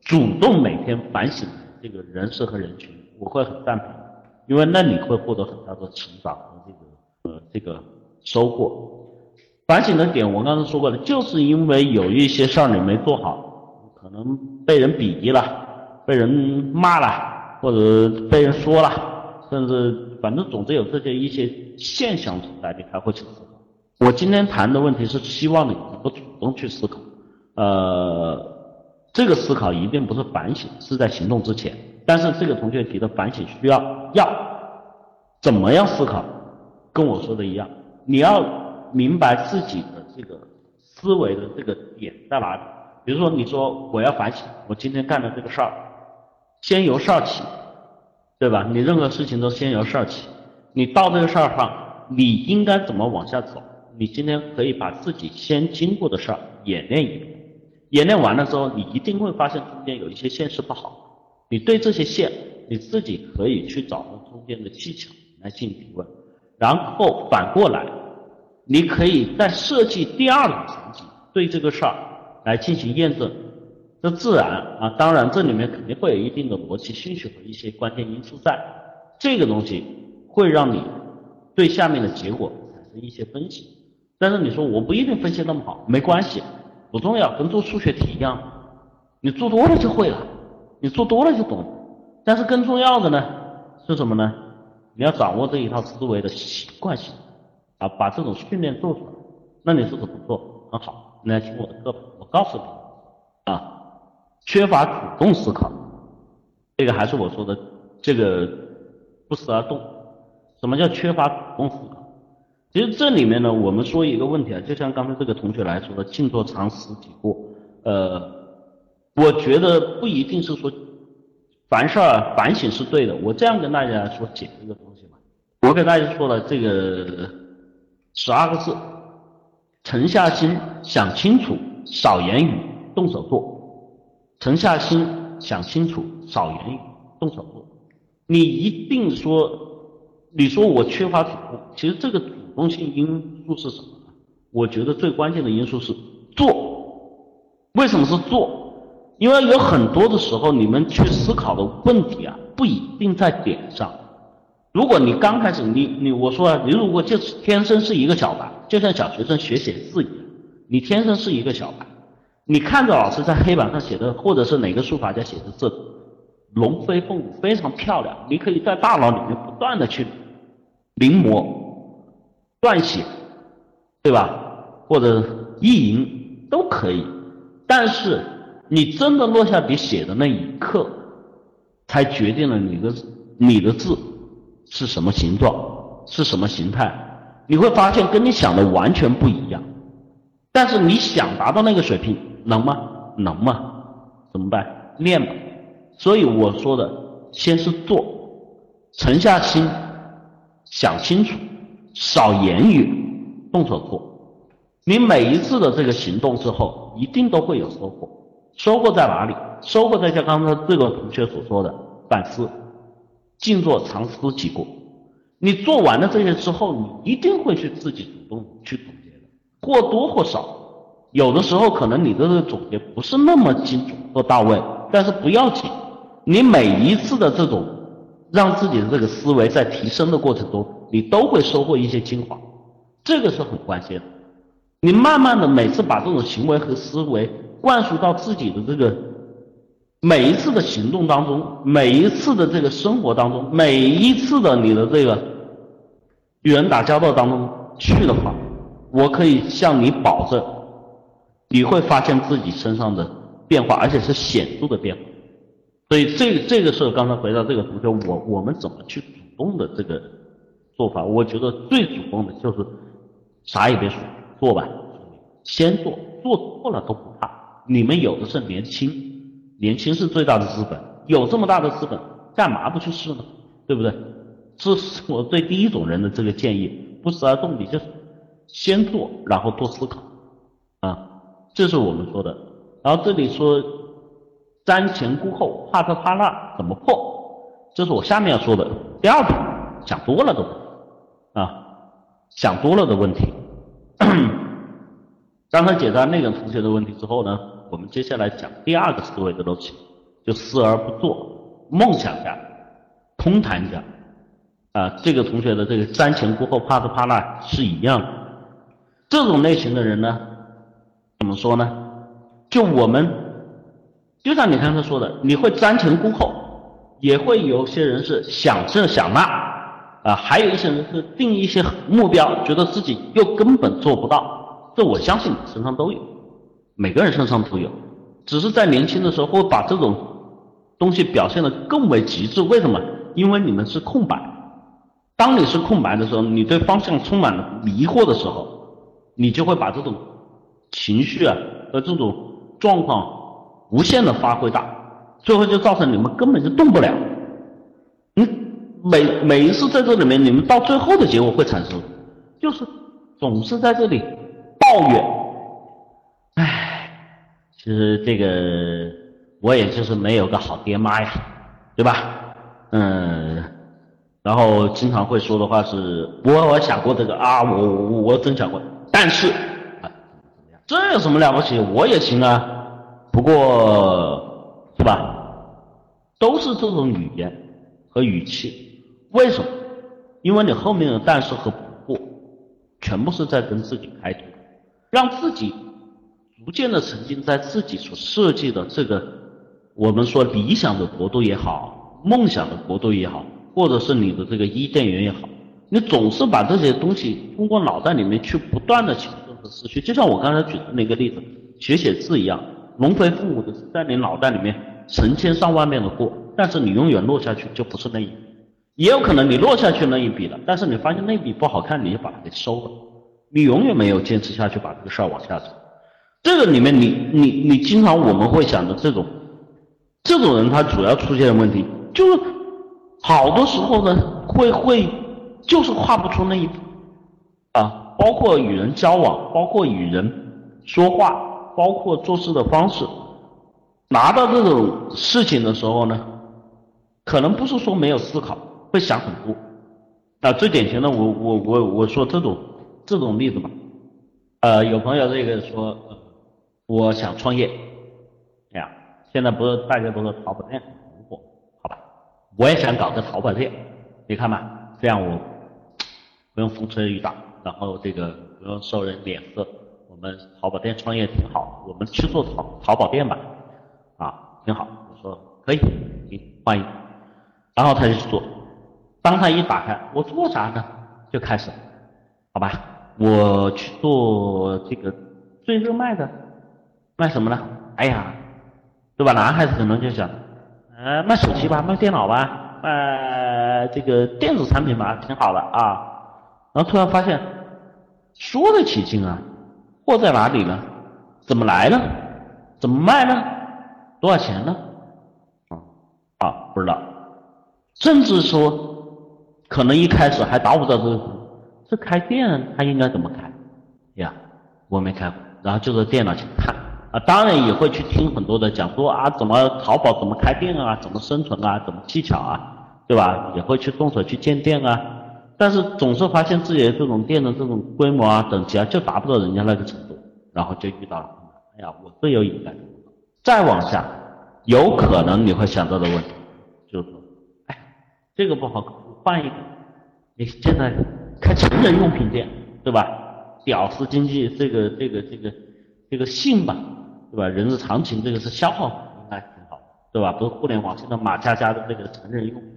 主动每天反省这个人事和人群，我会很赞同，因为那你会获得很大的成长和这个呃这个收获。反省的点我刚才说过了，就是因为有一些事儿你没做好，可能被人鄙夷了，被人骂了，或者被人说了，甚至反正总之有这些一些现象存在，你才会去思考。我今天谈的问题是希望你能够主动去思考，呃，这个思考一定不是反省，是在行动之前。但是这个同学提的反省需要要怎么样思考？跟我说的一样，你要明白自己的这个思维的这个点在哪里。比如说，你说我要反省，我今天干的这个事儿，先由事儿起，对吧？你任何事情都先由事儿起，你到这个事儿上，你应该怎么往下走？你今天可以把自己先经过的事儿演练一遍，演练完了之后，你一定会发现中间有一些现实不好。你对这些线，你自己可以去找到中间的技巧来进行提问，然后反过来，你可以再设计第二种场景，对这个事儿来进行验证。这自然啊，当然这里面肯定会有一定的逻辑顺序和一些关键因素在，这个东西会让你对下面的结果产生一些分析。但是你说我不一定分析那么好，没关系，不重要，跟做数学题一样，你做多了就会了，你做多了就懂。但是更重要的呢是什么呢？你要掌握这一套思维的习惯性，啊，把这种训练做出来。那你是怎么做？很好，你来听我的课吧，我告诉你，啊，缺乏主动思考，这个还是我说的这个不思而动。什么叫缺乏主动思考？其实这里面呢，我们说一个问题啊，就像刚才这个同学来说的，静坐常思己过。呃，我觉得不一定是说凡事反省是对的。我这样跟大家说解这个东西吧。我给大家说了这个十二个字：沉下心想清楚，少言语，动手做。沉下心想清楚，少言语，动手做。你一定说，你说我缺乏主动，其实这个。主动性因素是什么呢？我觉得最关键的因素是做。为什么是做？因为有很多的时候，你们去思考的问题啊，不一定在点上。如果你刚开始，你你我说啊，你如果就是天生是一个小白，就像小学生学写字一样，你天生是一个小白，你看着老师在黑板上写的，或者是哪个书法家写的字，龙飞凤舞，非常漂亮，你可以在大脑里面不断的去临摹。撰写，对吧？或者意淫都可以，但是你真的落下笔写的那一刻，才决定了你的你的字是什么形状，是什么形态。你会发现跟你想的完全不一样。但是你想达到那个水平，能吗？能吗？怎么办？练吧。所以我说的，先是做，沉下心，想清楚。少言语，动手做。你每一次的这个行动之后，一定都会有收获。收获在哪里？收获在像刚才这个同学所说的反思、静坐、常思己过。你做完了这些之后，你一定会去自己主动去总结的，或多或少。有的时候可能你的这个总结不是那么精准或到位，但是不要紧。你每一次的这种让自己的这个思维在提升的过程中。你都会收获一些精华，这个是很关键的。你慢慢的每次把这种行为和思维灌输到自己的这个每一次的行动当中，每一次的这个生活当中，每一次的你的这个与人打交道当中去的话，我可以向你保证，你会发现自己身上的变化，而且是显著的变化。所以这这个是刚才回答这个同学，我我们怎么去主动的这个。做法，我觉得最主动的就是啥也别说，做吧，先做，做错了都不怕。你们有的是年轻，年轻是最大的资本，有这么大的资本，干嘛不去试呢？对不对？这是我对第一种人的这个建议，不时而动笔，就是先做，然后多思考，啊，这是我们说的。然后这里说瞻前顾后，怕这怕那，怎么破？这是我下面要说的第二点，想多了的问题啊，想多了的问题。刚才解答那个同学的问题之后呢，我们接下来讲第二个思维的东西，就思而不做，梦想家，空谈家。啊，这个同学的这个瞻前顾后、怕这怕那是一样的。这种类型的人呢，怎么说呢？就我们，就像你刚才说的，你会瞻前顾后。也会有些人是想这想那，啊，还有一些人是定一些目标，觉得自己又根本做不到。这我相信你身上都有，每个人身上都有，只是在年轻的时候会把这种东西表现的更为极致。为什么？因为你们是空白。当你是空白的时候，你对方向充满了迷惑的时候，你就会把这种情绪啊和这种状况无限的发挥大。最后就造成你们根本就动不了。你，每每一次在这里面，你们到最后的结果会产生，就是总是在这里抱怨。其实这个我也就是没有个好爹妈呀，对吧？嗯，然后经常会说的话是：我我想过这个啊，我我我真想过，但是啊，这有什么了不起？我也行啊，不过。是吧？都是这种语言和语气，为什么？因为你后面的但是和不过，全部是在跟自己开脱，让自己逐渐的沉浸在自己所设计的这个我们说理想的国度也好，梦想的国度也好，或者是你的这个伊甸园也好，你总是把这些东西通过脑袋里面去不断的启动和思绪，就像我刚才举的那个例子，学写字一样，龙飞凤舞的在你脑袋里面。成千上万遍的过，但是你永远落下去就不是那一笔，也有可能你落下去那一笔了，但是你发现那笔不好看，你就把它给收了，你永远没有坚持下去把这个事儿往下走。这个里面你你你经常我们会想的这种，这种人他主要出现的问题就是好多时候呢会会就是跨不出那一步啊，包括与人交往，包括与人说话，包括做事的方式。拿到这种事情的时候呢，可能不是说没有思考，会想很多。啊，最典型的，我我我我说这种这种例子吧。呃，有朋友这个说，我想创业，哎呀，现在不是大家都说淘宝店很火，好吧？我也想搞个淘宝店，你看吧，这样我不用风吹雨打，然后这个不用受人脸色，我们淘宝店创业挺好，我们去做淘淘宝店吧。啊挺好，我说可以，行，欢迎。然后他就去做，当他一打开，我做啥呢？就开始，好吧，我去做这个最热卖的，卖什么呢？哎呀，对吧？男孩子可能就想，呃，卖手机吧，卖电脑吧，卖这个电子产品吧，挺好的啊。然后突然发现，说得起劲啊，货在哪里呢？怎么来呢？怎么卖呢？多少钱呢？啊啊，不知道。甚至说，可能一开始还达不到这个。这开店他应该怎么开？呀，我没开过。然后就在电脑前看啊，当然也会去听很多的讲座啊，怎么淘宝怎么开店啊，怎么生存啊，怎么技巧啊，对吧？也会去动手去建店啊。但是总是发现自己的这种店的这种规模啊、等级啊，就达不到人家那个程度，然后就遇到了。哎呀，我最有隐感。再往下，有可能你会想到的问题，就是说，哎，这个不好搞，换一个。你现在开成人用品店，对吧？屌丝经济，这个这个这个这个信吧，对吧？人之常情，这个是消耗品，应该挺好，对吧？不是互联网现在马家家的这个成人用品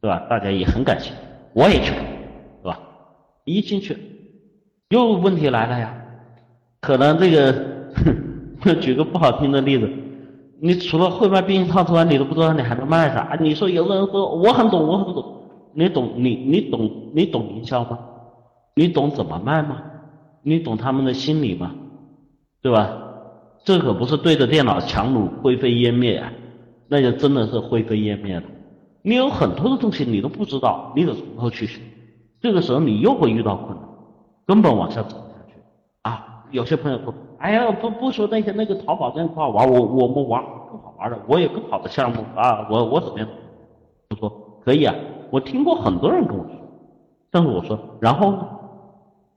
对吧？大家也很感兴趣，我也去，对吧？一进去，又问题来了呀，可能这个，哼。举个不好听的例子，你除了会卖避孕套之外，你都不知道你还能卖啥？你说有的人说我很懂，我很懂，你懂你你懂你懂营销吗？你懂怎么卖吗？你懂他们的心理吗？对吧？这可不是对着电脑强弩灰飞烟灭啊，那就真的是灰飞烟灭了。你有很多的东西你都不知道，你得从头去学。这个时候你又会遇到困难，根本往下走下去啊！有些朋友说：“哎呀，不不说那些那个淘宝这样不好玩，我我们玩更好玩的，我有更好的项目啊，我我怎么样？”我说：“可以啊，我听过很多人跟我说，但是我说，然后呢？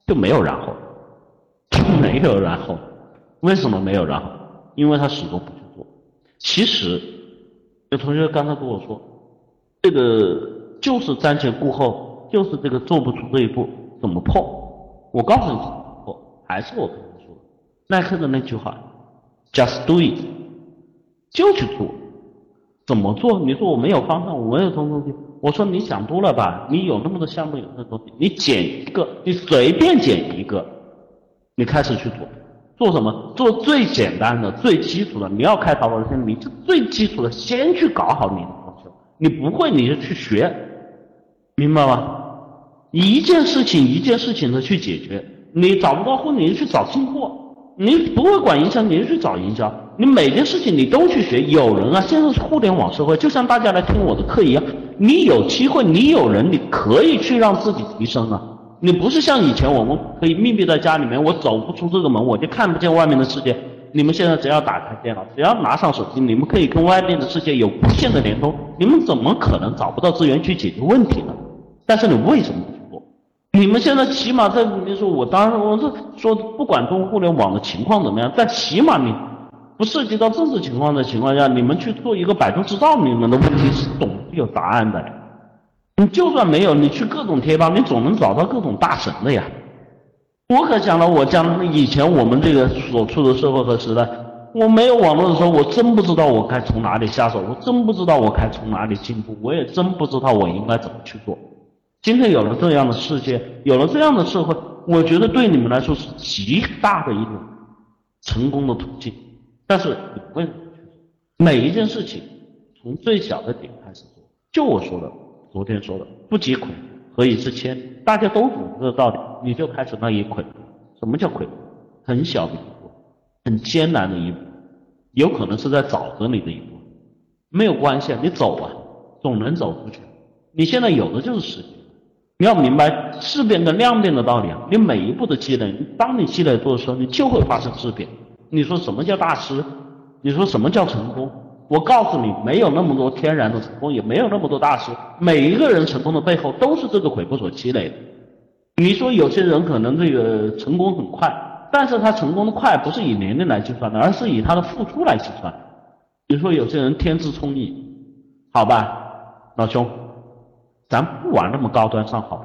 就没有然后，就 没有然后。为什么没有然后？因为他始终不去做。其实有同学刚才跟我说，这个就是瞻前顾后。”就是这个做不出这一步，怎么破？我告诉你怎么破，还是我跟你说的耐克的那句话，just do it，就去做。怎么做？你说我没有方向，我没有什么东西。我说你想多了吧？你有那么多项目，有那么多，你捡一个，你随便捡一个，你开始去做。做什么？做最简单的、最基础的。你要开淘宝店，你就最基础的，先去搞好你的装修。你不会，你就去学，明白吗？一件事情一件事情的去解决，你找不到货，你就去找进货；你不会管营销，你就去找营销。你每件事情你都去学。有人啊，现在是互联网社会，就像大家来听我的课一样，你有机会，你有人，你可以去让自己提升啊。你不是像以前我们可以密闭在家里面，我走不出这个门，我就看不见外面的世界。你们现在只要打开电脑，只要拿上手机，你们可以跟外面的世界有无限的联通。你们怎么可能找不到资源去解决问题呢？但是你为什么不去做？你们现在起码在，你说我当然我是说，不管通过互联网的情况怎么样，但起码你不涉及到政治情况的情况下，你们去做一个百度知道，你们的问题是总是有答案的。你就算没有，你去各种贴吧，你总能找到各种大神的呀。我可想了，我将以前我们这个所处的社会和时代，我没有网络的时候，我真不知道我该从哪里下手，我真不知道我该从哪里进步，我也真不知道我应该怎么去做。今天有了这样的世界，有了这样的社会，我觉得对你们来说是极大的一种成功的途径。但是你为什么去做？每一件事情从最小的点开始做。就我说的，昨天说的，不积跬何以至千？大家都懂这个道理，你就开始那一跬。什么叫跬？很小的一步，很艰难的一步，有可能是在沼泽里的一步，没有关系，你走啊，总能走出去。你现在有的就是时间。你要明白质变跟量变的道理啊！你每一步的积累，当你积累多的时候，你就会发生质变。你说什么叫大师？你说什么叫成功？我告诉你，没有那么多天然的成功，也没有那么多大师。每一个人成功的背后，都是这个跬步所积累的。你说有些人可能这个成功很快，但是他成功的快不是以年龄来计算的，而是以他的付出来计算。比如说有些人天资聪颖，好吧，老兄。咱不玩那么高端上好，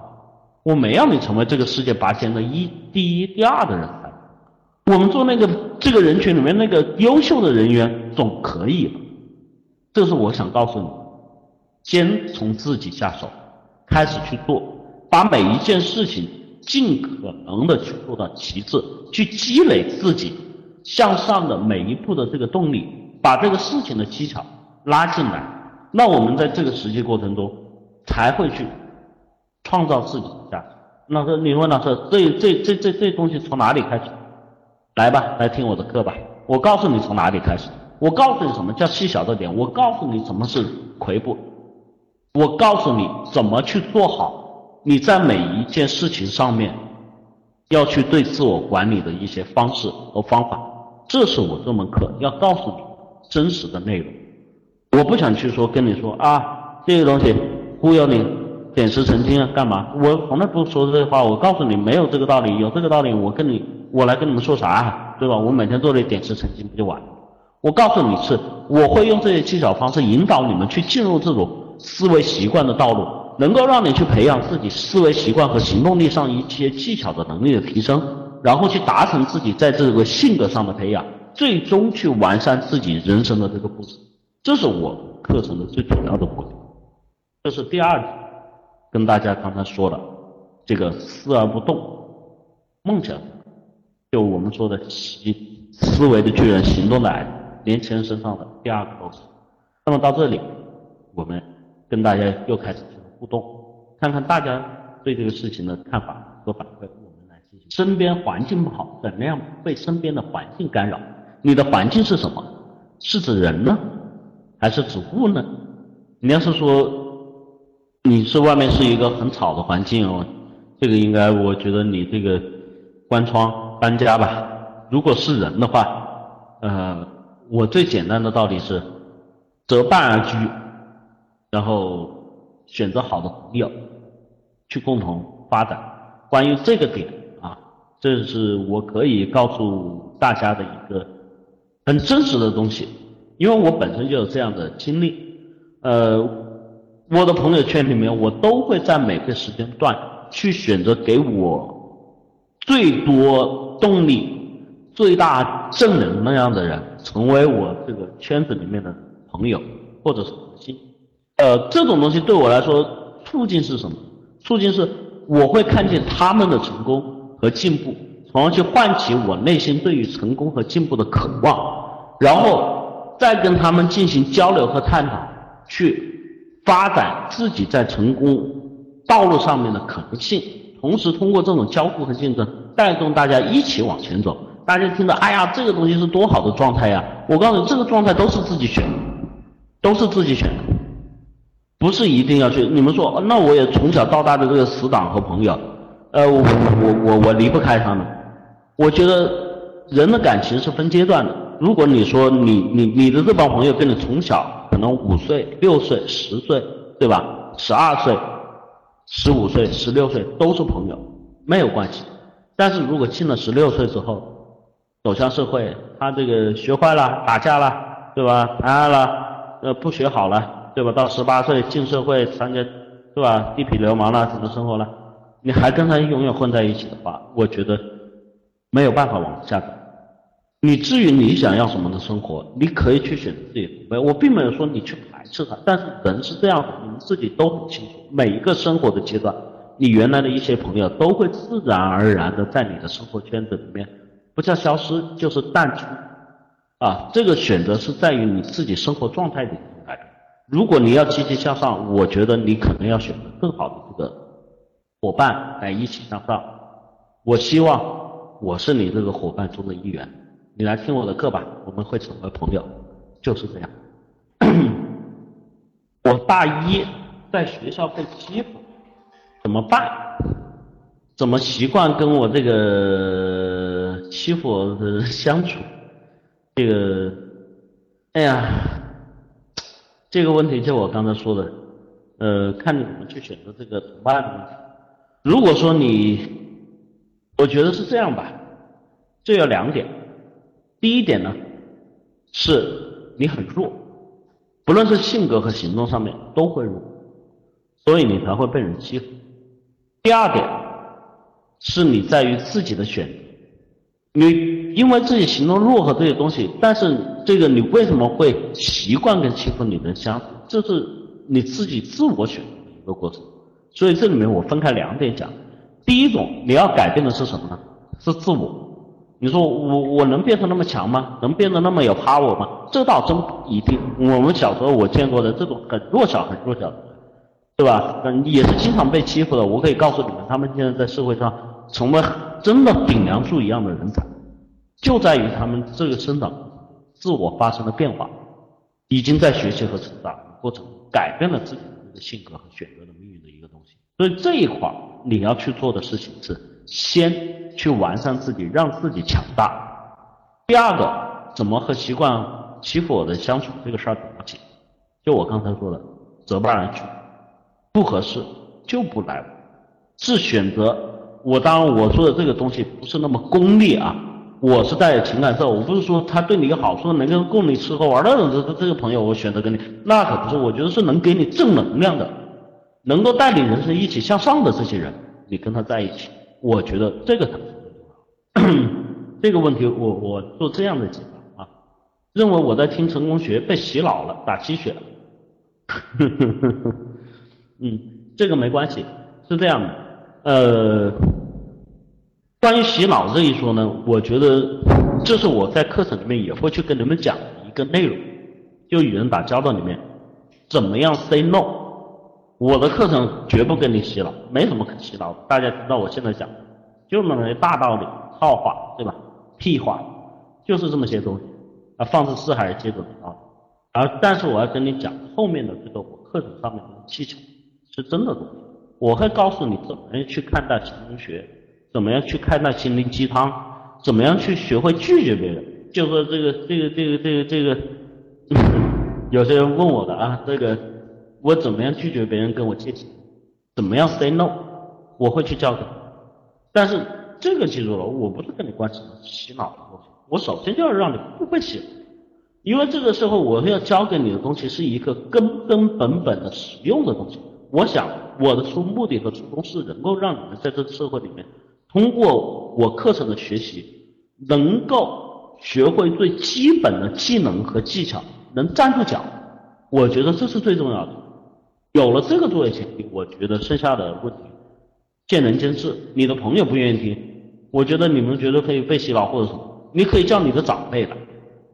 我没让你成为这个世界拔尖的一第一、第二的人才。我们做那个这个人群里面那个优秀的人员总可以了。这是我想告诉你，先从自己下手，开始去做，把每一件事情尽可能的去做到极致，去积累自己向上的每一步的这个动力，把这个事情的技巧拉进来。那我们在这个实际过程中。才会去创造自己的价值。老师，你问老师，这这这这这东西从哪里开始？来吧，来听我的课吧。我告诉你从哪里开始。我告诉你什么叫细小的点。我告诉你什么是魁步。我告诉你怎么去做好你在每一件事情上面要去对自我管理的一些方式和方法。这是我这门课要告诉你真实的内容。我不想去说跟你说啊这个东西。忽悠你点石成金啊？干嘛？我从来不说这些话。我告诉你，没有这个道理。有这个道理，我跟你，我来跟你们说啥？对吧？我每天做的点石成金不就完了？我告诉你是，我会用这些技巧方式引导你们去进入这种思维习惯的道路，能够让你去培养自己思维习惯和行动力上一些技巧的能力的提升，然后去达成自己在这个性格上的培养，最终去完善自己人生的这个步骤。这是我课程的最主要的目的。这是第二点，跟大家刚才说的，这个思而不动，梦想，就我们说的思思维的巨人，行动的矮子，年轻人身上的第二个东西。那么到这里，我们跟大家又开始进行互动。看看大家对这个事情的看法和反馈，我们来进行。身边环境不好，怎么样被身边的环境干扰？你的环境是什么？是指人呢，还是指物呢？你要是说你是外面是一个很吵的环境哦，这个应该我觉得你这个关窗搬家吧。如果是人的话，呃，我最简单的道理是择伴而居，然后选择好的朋友。去共同发展。关于这个点啊，这是我可以告诉大家的一个很真实的东西，因为我本身就有这样的经历。呃，我的朋友圈里面，我都会在每个时间段去选择给我最多动力、最大正能量的人，成为我这个圈子里面的朋友或者是核心。呃，这种东西对我来说，促进是什么？促进是，我会看见他们的成功和进步，从而去唤起我内心对于成功和进步的渴望，然后再跟他们进行交流和探讨，去发展自己在成功道路上面的可能性。同时，通过这种交互和竞争，带动大家一起往前走。大家听着，哎呀，这个东西是多好的状态呀！我告诉你，这个状态都是自己选的，都是自己选的。不是一定要去，你们说，那我也从小到大的这个死党和朋友，呃，我我我我离不开他们。我觉得人的感情是分阶段的。如果你说你你你的这帮朋友跟你从小可能五岁、六岁、十岁，对吧？十二岁、十五岁、十六岁都是朋友，没有关系。但是如果进了十六岁之后，走向社会，他这个学坏了，打架了，对吧？谈爱了，呃，不学好了。对吧？到十八岁进社会参加，对吧？地痞流氓了，怎么生活了？你还跟他永远混在一起的话，我觉得没有办法往下走。你至于你想要什么的生活，你可以去选择自己的。我并没有说你去排斥他，但是人是这样的，你们自己都很清楚。每一个生活的阶段，你原来的一些朋友都会自然而然的在你的生活圈子里面，不叫消失就是淡出。啊，这个选择是在于你自己生活状态里。如果你要积极向上，我觉得你可能要选择更好的这个伙伴来一起向上。我希望我是你这个伙伴中的一员，你来听我的课吧，我们会成为朋友，就是这样。我大一在学校被欺负，怎么办？怎么习惯跟我这个欺负我的相处？这个，哎呀。这个问题就我刚才说的，呃，看你怎么去选择这个同伴的问题。如果说你，我觉得是这样吧，这有两点。第一点呢，是你很弱，不论是性格和行动上面都会弱，所以你才会被人欺负。第二点，是你在于自己的选择。你因为自己行动弱和这些东西，但是这个你为什么会习惯跟欺负女人相处？这是你自己自我选择的一个过程。所以这里面我分开两点讲。第一种你要改变的是什么呢？是自我。你说我我能变成那么强吗？能变得那么有 power 吗？这倒真不一定。我们小时候我见过的这种很弱小很弱小的，对吧？也是经常被欺负的。我可以告诉你们，他们现在在社会上。成为真的顶梁柱一样的人才，就在于他们这个生长自我发生了变化，已经在学习和成长过程改变了自己的性格和选择的命运的一个东西。所以这一块你要去做的事情是先去完善自己，让自己强大。第二个，怎么和习惯欺负我的相处这个事儿怎么解？就我刚才说的，择伴而居，不合适就不来，是选择。我当然我说的这个东西不是那么功利啊，我是带情感色，我不是说他对你有好处，能够供你吃喝玩乐的这这个朋友，我选择跟你，那可不是，我觉得是能给你正能量的，能够带领人生一起向上的这些人，你跟他在一起，我觉得这个。这个问题我我做这样的解答啊，认为我在听成功学被洗脑了，打鸡血了，嗯，这个没关系，是这样的。呃，关于洗脑这一说呢，我觉得这是我在课程里面也会去跟你们讲的一个内容，就与人打交道里面，怎么样 say no，我的课程绝不跟你洗脑，没什么可洗脑的。大家知道我现在讲，就那么些大道理、套话，对吧？屁话，就是这么些东西啊，放之四海皆准的啊。而但是我要跟你讲后面的这个我课程上面的技巧，是真的东西。我会告诉你怎么样去看待成功学，怎么样去看待心灵鸡汤，怎么样去学会拒绝别人。就说这个这个这个这个这个，有些人问我的啊，这个。我怎么样拒绝别人跟我借钱？怎么样 say no？我会去教给你。但是这个记住了，我不是跟你关什么洗脑的东西。我首先就要让你不会洗，因为这个时候我要教给你的东西是一个根根本本的实用的东西。我想我的初目的和初衷是能够让你们在这个社会里面，通过我课程的学习，能够学会最基本的技能和技巧，能站住脚。我觉得这是最重要的。有了这个作为前提，我觉得剩下的问题见仁见智。你的朋友不愿意听，我觉得你们觉得可以被洗脑或者什么，你可以叫你的长辈来，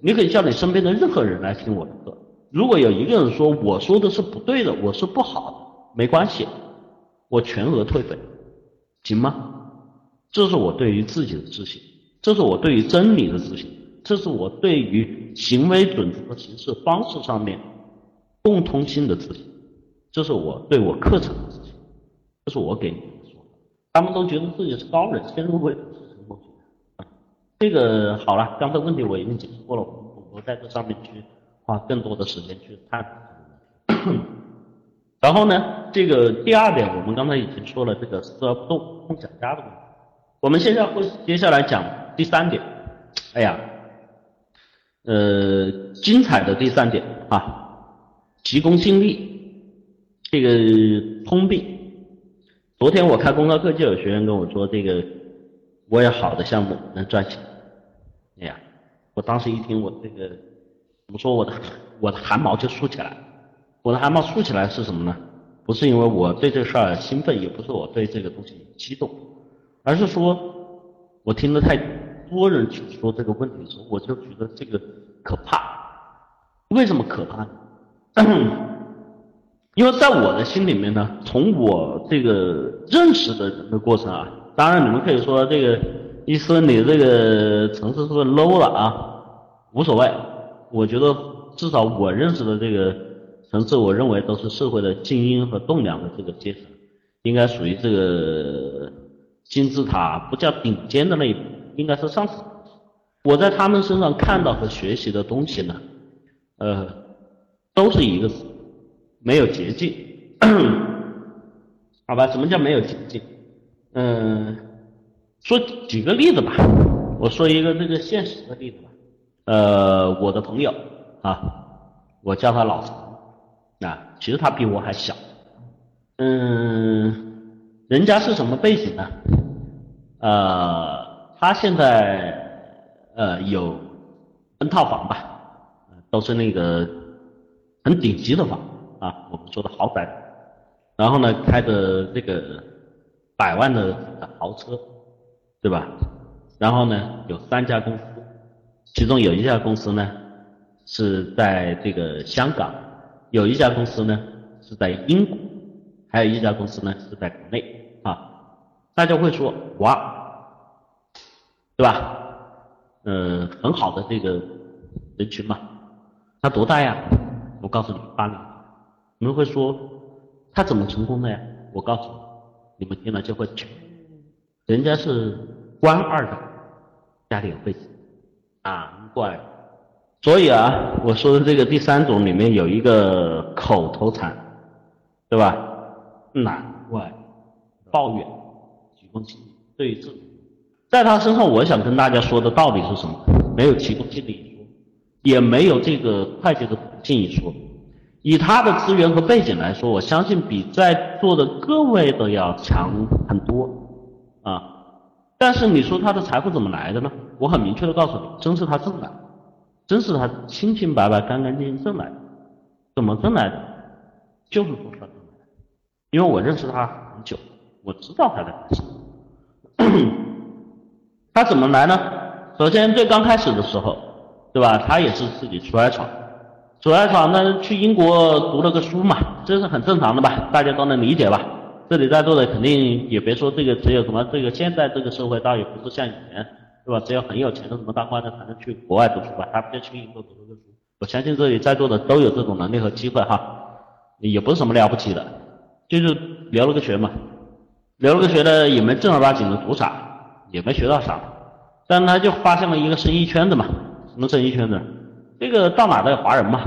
你可以叫你身边的任何人来听我的课。如果有一个人说我说的是不对的，我是不好的，没关系，我全额退费，行吗？这是我对于自己的自信，这是我对于真理的自信，这是我对于行为准则和行事方式上面共通性的自信。这是我对我课程的自信，这是我给你们说的。他们都觉得自己是高人，先入为主是什么东西？这个好了，刚才问题我已经解释过了，我不在这上面去花更多的时间去探讨。然后呢，这个第二点，我们刚才已经说了这个思而不动梦想家的问题。我们现在会接下来讲第三点。哎呀，呃，精彩的第三点啊，急功近利。这个通病。昨天我开公开课，就有学员跟我说：“这个我有好的项目能赚钱。”哎呀，我当时一听，我这个怎么说，我的我的汗毛就竖起来了。我的汗毛竖起来是什么呢？不是因为我对这事儿兴奋，也不是我对这个东西激动，而是说我听了太多人去说这个问题的时候，我就觉得这个可怕。为什么可怕呢？因为在我的心里面呢，从我这个认识的人的过程啊，当然你们可以说这个医生你这个层次是不是 low 了啊？无所谓，我觉得至少我认识的这个层次，我认为都是社会的精英和栋梁的这个阶层，应该属于这个金字塔不叫顶尖的那一应该是上层。我在他们身上看到和学习的东西呢，呃，都是一个字。没有捷径，好吧？什么叫没有捷径？嗯，说举个例子吧。我说一个这个现实的例子吧。呃，我的朋友啊，我叫他老陈啊，其实他比我还小。嗯，人家是什么背景呢？呃，他现在呃有 N 套房吧，都是那个很顶级的房。啊，我们说的豪宅，然后呢，开着这个百万的豪车，对吧？然后呢，有三家公司，其中有一家公司呢是在这个香港，有一家公司呢是在英国，还有一家公司呢是在国内啊。大家会说哇，对吧？嗯，很好的这个人群嘛。他多大呀？我告诉你，八零。你们会说他怎么成功的呀？我告诉你，你们听了就会去。人家是官二代，家里有背景，难怪。所以啊，我说的这个第三种里面有一个口头禅，对吧？难怪抱怨，急功近利，对峙。在他身上，我想跟大家说的道理是什么？没有急功近利一说，也没有这个快捷的途径一说。以他的资源和背景来说，我相信比在座的各位都要强很多啊。但是你说他的财富怎么来的呢？我很明确的告诉你，真是他挣来，真是他清清白白、干干净净挣来的。怎么挣来的？就是说他挣来的，因为我认识他很久，我知道他的干什么。他怎么来呢？首先最刚开始的时候，对吧？他也是自己出来闯。出来闯，那去英国读了个书嘛，这是很正常的吧？大家都能理解吧？这里在座的肯定也别说这个，只有什么这个现在这个社会倒也不是像以前，对吧？只有很有钱的什么大官的才能去国外读书吧？他不就去英国读了个书？我相信这里在座的都有这种能力和机会哈，也不是什么了不起的，就是留了个学嘛，留了个学的也没正儿八经的读啥，也没学到啥，但他就发现了一个生意圈子嘛，什么生意圈子？这个到哪都有华人嘛，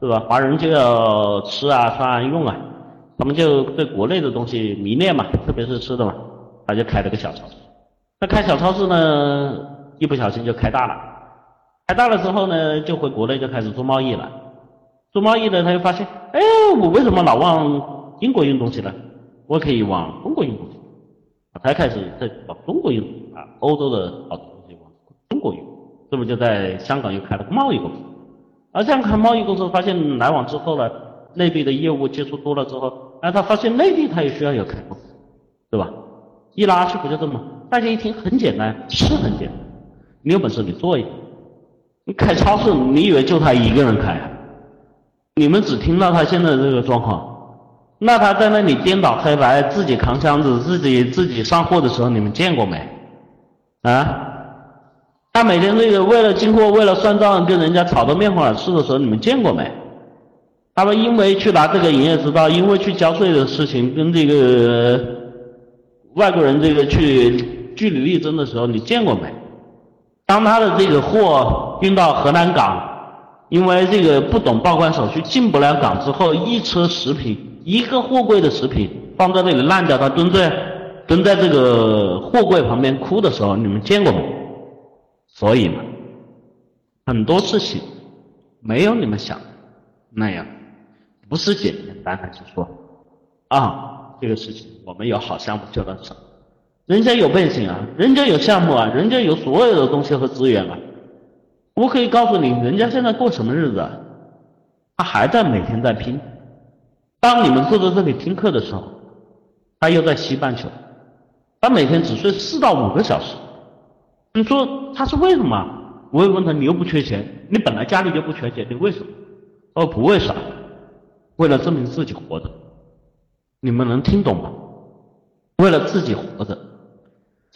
对吧？华人就要吃啊、穿啊、用啊，他们就对国内的东西迷恋嘛，特别是吃的嘛，他就开了个小超市。那开小超市呢，一不小心就开大了。开大了之后呢，就回国内就开始做贸易了。做贸易的他就发现，哎，我为什么老往英国运东西呢？我可以往中国运东西，才开始在往中国运啊，欧洲的好东西往中国运。这不是就在香港又开了个贸易公司，而这样开贸易公司，发现来往之后呢，内地的业务接触多了之后，哎，他发现内地他也需要有开公司，对吧？一拉去不就这么？大家一听很简单，是很简单，你有本事你做一个，你开超市，你以为就他一个人开啊？你们只听到他现在这个状况，那他在那里颠倒黑白，自己扛箱子，自己自己上货的时候，你们见过没？啊？他每天这个为了进货，为了算账，跟人家吵得面红耳赤的时候，你们见过没？他们因为去拿这个营业执照，因为去交税的事情，跟这个外国人这个去据理力争的时候，你见过没？当他的这个货运到河南港，因为这个不懂报关手续进不了港之后，一车食品，一个货柜的食品放在那里烂掉，他蹲在蹲在这个货柜旁边哭的时候，你们见过没？所以嘛，很多事情没有你们想的那样，不是简单单是说啊，这个事情我们有好项目就能成，人家有背景啊，人家有项目啊，人家有所有的东西和资源啊。我可以告诉你，人家现在过什么日子？啊？他还在每天在拼。当你们坐在这里听课的时候，他又在西半球，他每天只睡四到五个小时。你说他是为什么？我也问他，你又不缺钱，你本来家里就不缺钱，你为什么？他说不为啥，为了证明自己活着。你们能听懂吗？为了自己活着，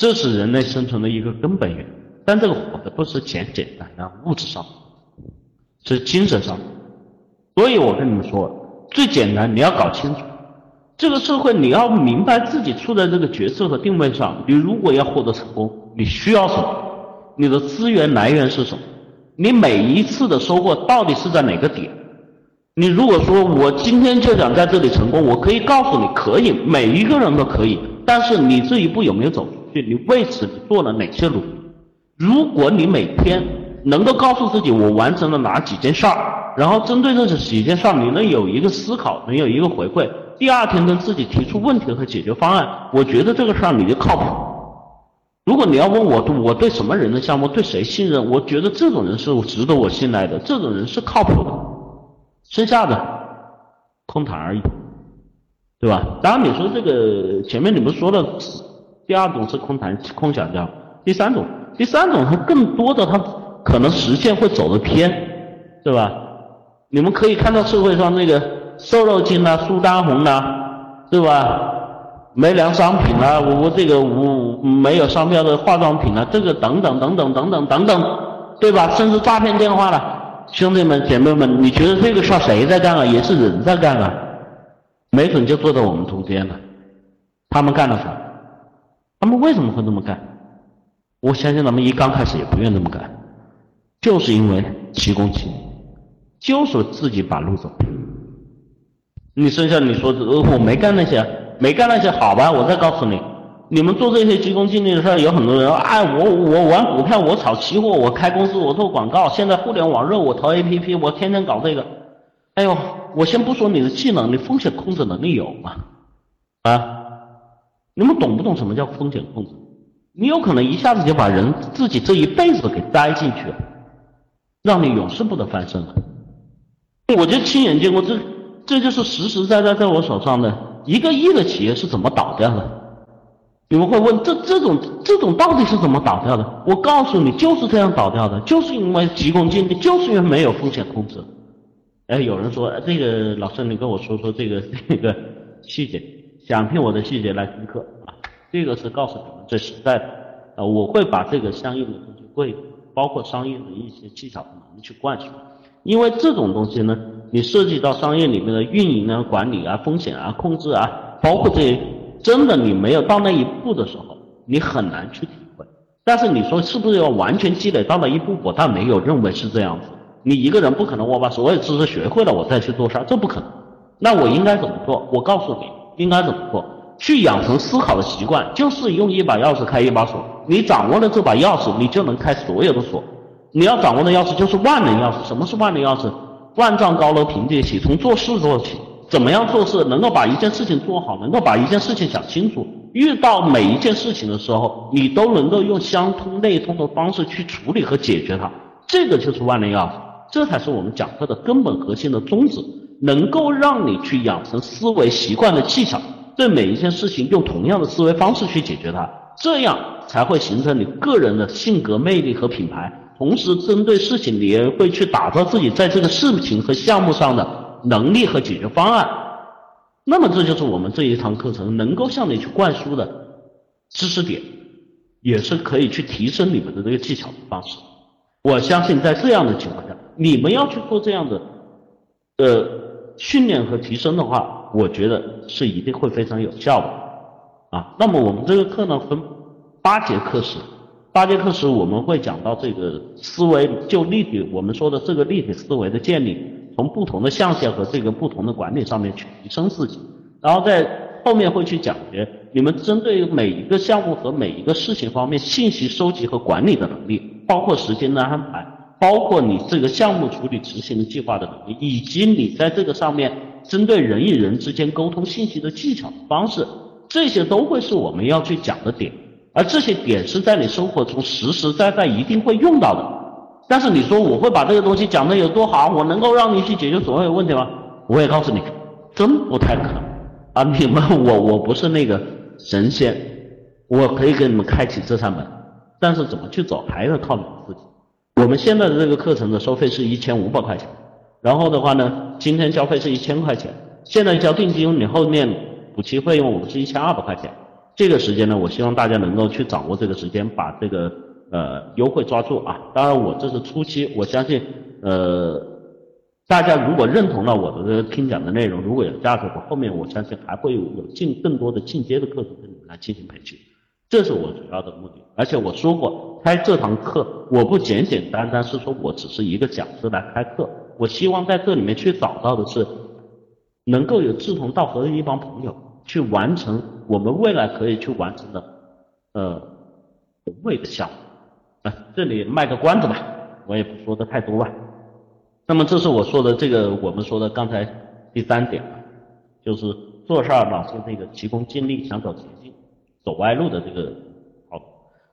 这是人类生存的一个根本原因。但这个活的不是简简单单物质上，是精神上。所以我跟你们说，最简单，你要搞清楚这个社会，你要明白自己处在这个角色和定位上。你如果要获得成功。你需要什么？你的资源来源是什么？你每一次的收获到底是在哪个点？你如果说我今天就想在这里成功，我可以告诉你，可以，每一个人都可以。但是你这一步有没有走去？你为此做了哪些努力？如果你每天能够告诉自己我完成了哪几件事儿，然后针对这几件事儿，你能有一个思考，能有一个回馈，第二天跟自己提出问题和解决方案，我觉得这个事儿你就靠谱。如果你要问我，我对什么人的项目对谁信任？我觉得这种人是值得我信赖的，这种人是靠谱的。剩下的空谈而已，对吧？当然你说这个前面你们说的第二种是空谈空想象，第三种第三种它更多的它可能实现会走得偏，对吧？你们可以看到社会上那个瘦肉精啊、苏丹红啊，对吧？没良商品啊，我这个无没有商标的化妆品啊，这个等等等等等等等等，对吧？甚至诈骗电话了，兄弟们姐妹们，你觉得这个事儿谁在干啊？也是人在干啊，没准就坐在我们中间了。他们干了啥？他们为什么会这么干？我相信他们一刚开始也不愿这么干，就是因为急功近利，就是自己把路走。你剩下你说我没干那些。没干那些好吧？我再告诉你，你们做这些急功近利的事，有很多人哎，我我玩股票，我炒期货，我开公司，我做广告。现在互联网热，我投 A P P，我天天搞这个。哎呦，我先不说你的技能，你风险控制能力有吗？啊，你们懂不懂什么叫风险控制？你有可能一下子就把人自己这一辈子给栽进去了，让你永世不得翻身了。我就亲眼见过，这这就是实实在在在我手上的。一个亿的企业是怎么倒掉的？你们会问，这这种这种到底是怎么倒掉的？我告诉你，就是这样倒掉的，就是因为急功近利，就是因为没有风险控制。哎，有人说这个老师，你跟我说说这个 这个细节，想听我的细节来听课啊。这个是告诉你们最实在的啊，我会把这个相应的东西会包括商业的一些技巧能力去灌输，因为这种东西呢，你涉及到商业里面的运营啊、管理啊、风险啊、控制啊，包括这些，真的你没有到那一步的时候，你很难去体会。但是你说是不是要完全积累到了一步？我倒没有认为是这样子。你一个人不可能，我把所有知识学会了，我再去做事儿，这不可能。那我应该怎么做？我告诉你，应该怎么做？去养成思考的习惯，就是用一把钥匙开一把锁。你掌握了这把钥匙，你就能开所有的锁。你要掌握的钥匙就是万能钥匙。什么是万能钥匙？万丈高楼平地起，从做事做起。怎么样做事能够把一件事情做好，能够把一件事情想清楚？遇到每一件事情的时候，你都能够用相通内通的方式去处理和解决它。这个就是万能钥匙。这才是我们讲课的根本核心的宗旨，能够让你去养成思维习惯的技巧，对每一件事情用同样的思维方式去解决它，这样才会形成你个人的性格魅力和品牌。同时，针对事情，你也会去打造自己在这个事情和项目上的能力和解决方案。那么，这就是我们这一堂课程能够向你去灌输的知识点，也是可以去提升你们的这个技巧的方式。我相信，在这样的情况下。你们要去做这样的，呃，训练和提升的话，我觉得是一定会非常有效的，啊。那么我们这个课呢分八节课时，八节课时我们会讲到这个思维就立体，我们说的这个立体思维的建立，从不同的象限和这个不同的管理上面去提升自己，然后在后面会去讲解你们针对每一个项目和每一个事情方面信息收集和管理的能力，包括时间的安排。包括你这个项目处理执行的计划的能力，以及你在这个上面针对人与人之间沟通信息的技巧方式，这些都会是我们要去讲的点，而这些点是在你生活中实实在在一定会用到的。但是你说我会把这个东西讲的有多好，我能够让你去解决所有问题吗？我也告诉你，真不太可能啊！你们我我不是那个神仙，我可以给你们开启这扇门，但是怎么去走还是靠你们自己。我们现在的这个课程的收费是一千五百块钱，然后的话呢，今天交费是一千块钱，现在交定金，你后面补齐费用我们是一千二百块钱。这个时间呢，我希望大家能够去掌握这个时间，把这个呃优惠抓住啊。当然我这是初期，我相信呃大家如果认同了我的这个听讲的内容，如果有价值，我后面我相信还会有有进更多的进阶的课程跟你们来进行培训。这是我主要的目的，而且我说过，开这堂课我不简简单单是说我只是一个讲师来开课，我希望在这里面去找到的是，能够有志同道合的一帮朋友，去完成我们未来可以去完成的，呃，宏伟的项目。啊，这里卖个关子吧，我也不说的太多吧。那么这是我说的这个，我们说的刚才第三点，就是做事儿老是那个急功近利，想走捷径。走歪路的这个好，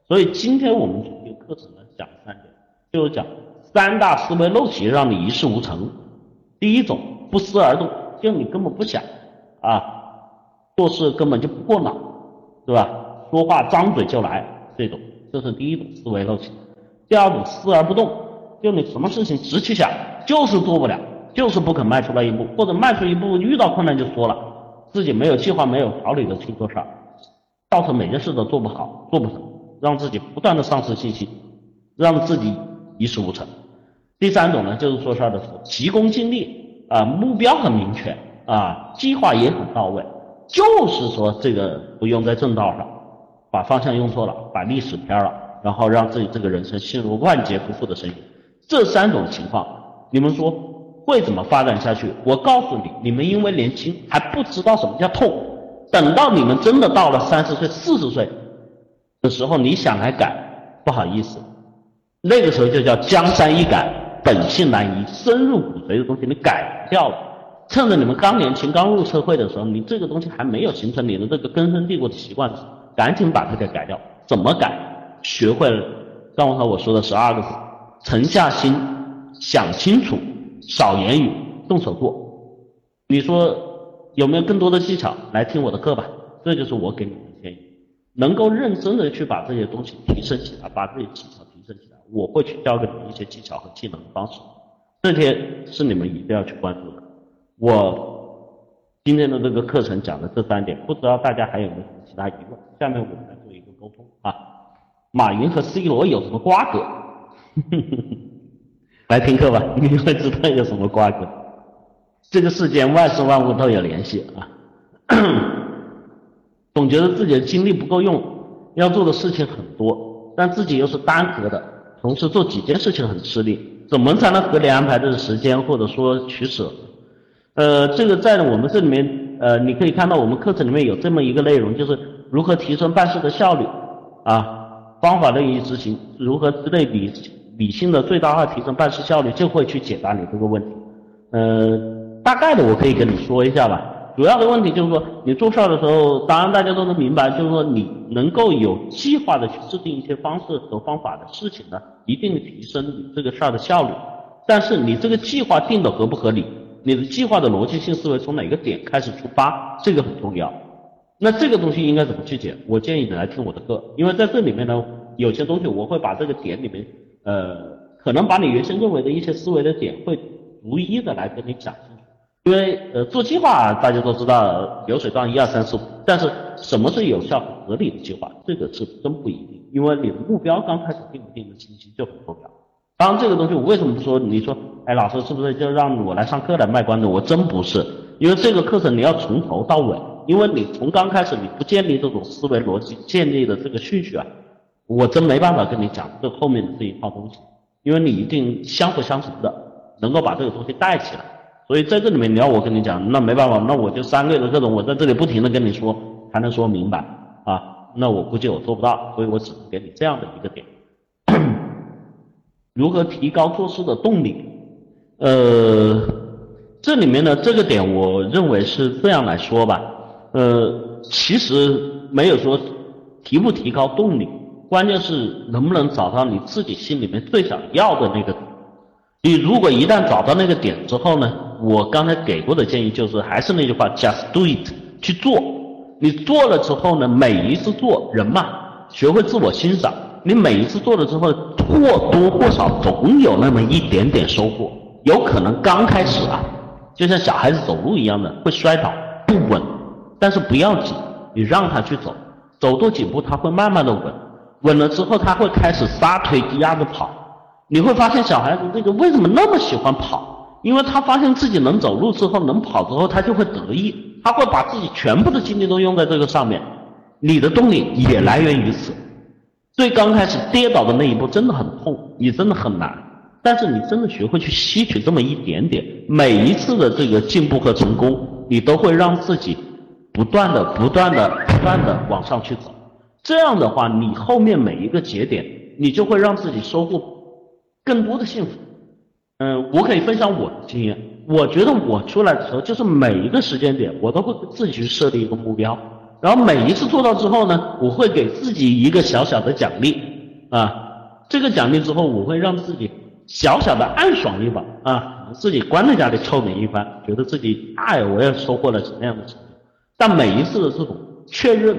所以今天我们这个课程呢讲三点，就是讲三大思维陋习让你一事无成。第一种不思而动，就你根本不想啊，做事根本就不过脑，对吧？说话张嘴就来这种，这是第一种思维陋习。第二种思而不动，就你什么事情直去想，就是做不了，就是不肯迈出那一步，或者迈出一步遇到困难就说了，自己没有计划、没有条理的去做事儿。造成每件事都做不好、做不成，让自己不断的丧失信心，让自己一事无成。第三种呢，就是做事的时候急功近利啊，目标很明确啊，计划也很到位，就是说这个不用在正道上，把方向用错了，把历史偏了，然后让自己这个人生陷入万劫不复的深渊。这三种情况，你们说会怎么发展下去？我告诉你，你们因为年轻还不知道什么叫痛。等到你们真的到了三十岁、四十岁的时候，你想来改，不好意思，那个时候就叫江山易改，本性难移，深入骨髓的东西你改不掉了。趁着你们刚年轻、刚入社会的时候，你这个东西还没有形成你的这个根深蒂固的习惯，赶紧把它给改掉。怎么改？学会了刚才我说的十二个字：沉下心，想清楚，少言语，动手做。你说？有没有更多的技巧来听我的课吧？这就是我给你们的建议。能够认真的去把这些东西提升起来，把这些技巧提升起来，我会去教给你们一些技巧和技能的方式。这些是你们一定要去关注的。我今天的这个课程讲的这三点，不知道大家还有没有什么其他疑问？下面我们来做一个沟通啊。马云和 C 罗有什么瓜葛？来听课吧，你会知道有什么瓜葛。这个世间万事万物都有联系啊。总觉得自己的精力不够用，要做的事情很多，但自己又是单核的，同时做几件事情很吃力，怎么才能合理安排这个时间，或者说取舍？呃，这个在我们这里面，呃，你可以看到我们课程里面有这么一个内容，就是如何提升办事的效率啊，方法论一执行，如何之类理理性的最大化提升办事效率，就会去解答你这个问题。呃，大概的我可以跟你说一下吧。主要的问题就是说，你做事儿的时候，当然大家都能明白，就是说你能够有计划的去制定一些方式和方法的事情呢，一定提升你这个事儿的效率。但是你这个计划定的合不合理，你的计划的逻辑性思维从哪个点开始出发，这个很重要。那这个东西应该怎么去解？我建议你来听我的课，因为在这里面呢，有些东西我会把这个点里面，呃，可能把你原先认为的一些思维的点，会逐一的来跟你讲。因为呃做计划大家都知道流水账一二三四五，但是什么是有效合理的计划，这个是真不一定。因为你的目标刚开始定不定的清晰就很重要。当然这个东西我为什么不说？你说哎老师是不是就让我来上课来卖关子？我真不是，因为这个课程你要从头到尾，因为你从刚开始你不建立这种思维逻辑建立的这个顺序啊，我真没办法跟你讲这后面的这一套东西，因为你一定相辅相成的，能够把这个东西带起来。所以在这里面，你要我跟你讲，那没办法，那我就三个月的课程，我在这里不停的跟你说，才能说明白啊。那我估计我做不到，所以我只能给你这样的一个点。如何提高做事的动力？呃，这里面呢，这个点我认为是这样来说吧。呃，其实没有说提不提高动力，关键是能不能找到你自己心里面最想要的那个。你如果一旦找到那个点之后呢？我刚才给过的建议就是，还是那句话，just do it，去做。你做了之后呢，每一次做人嘛，学会自我欣赏。你每一次做了之后，或多或少总有那么一点点收获。有可能刚开始啊，就像小孩子走路一样的，会摔倒，不稳。但是不要紧，你让他去走，走多几步他会慢慢的稳。稳了之后，他会开始撒腿低压着跑。你会发现小孩子这个为什么那么喜欢跑？因为他发现自己能走路之后，能跑之后，他就会得意，他会把自己全部的精力都用在这个上面。你的动力也来源于此。最刚开始跌倒的那一步真的很痛，你真的很难。但是你真的学会去吸取这么一点点，每一次的这个进步和成功，你都会让自己不断的、不断的、不断的往上去走。这样的话，你后面每一个节点，你就会让自己收获更多的幸福。嗯，我可以分享我的经验。我觉得我出来的时候，就是每一个时间点，我都会自己去设立一个目标，然后每一次做到之后呢，我会给自己一个小小的奖励啊。这个奖励之后，我会让自己小小的暗爽一把啊，自己关在家里臭美一番，觉得自己哎，我也收获了什么样的成就。但每一次的这种确认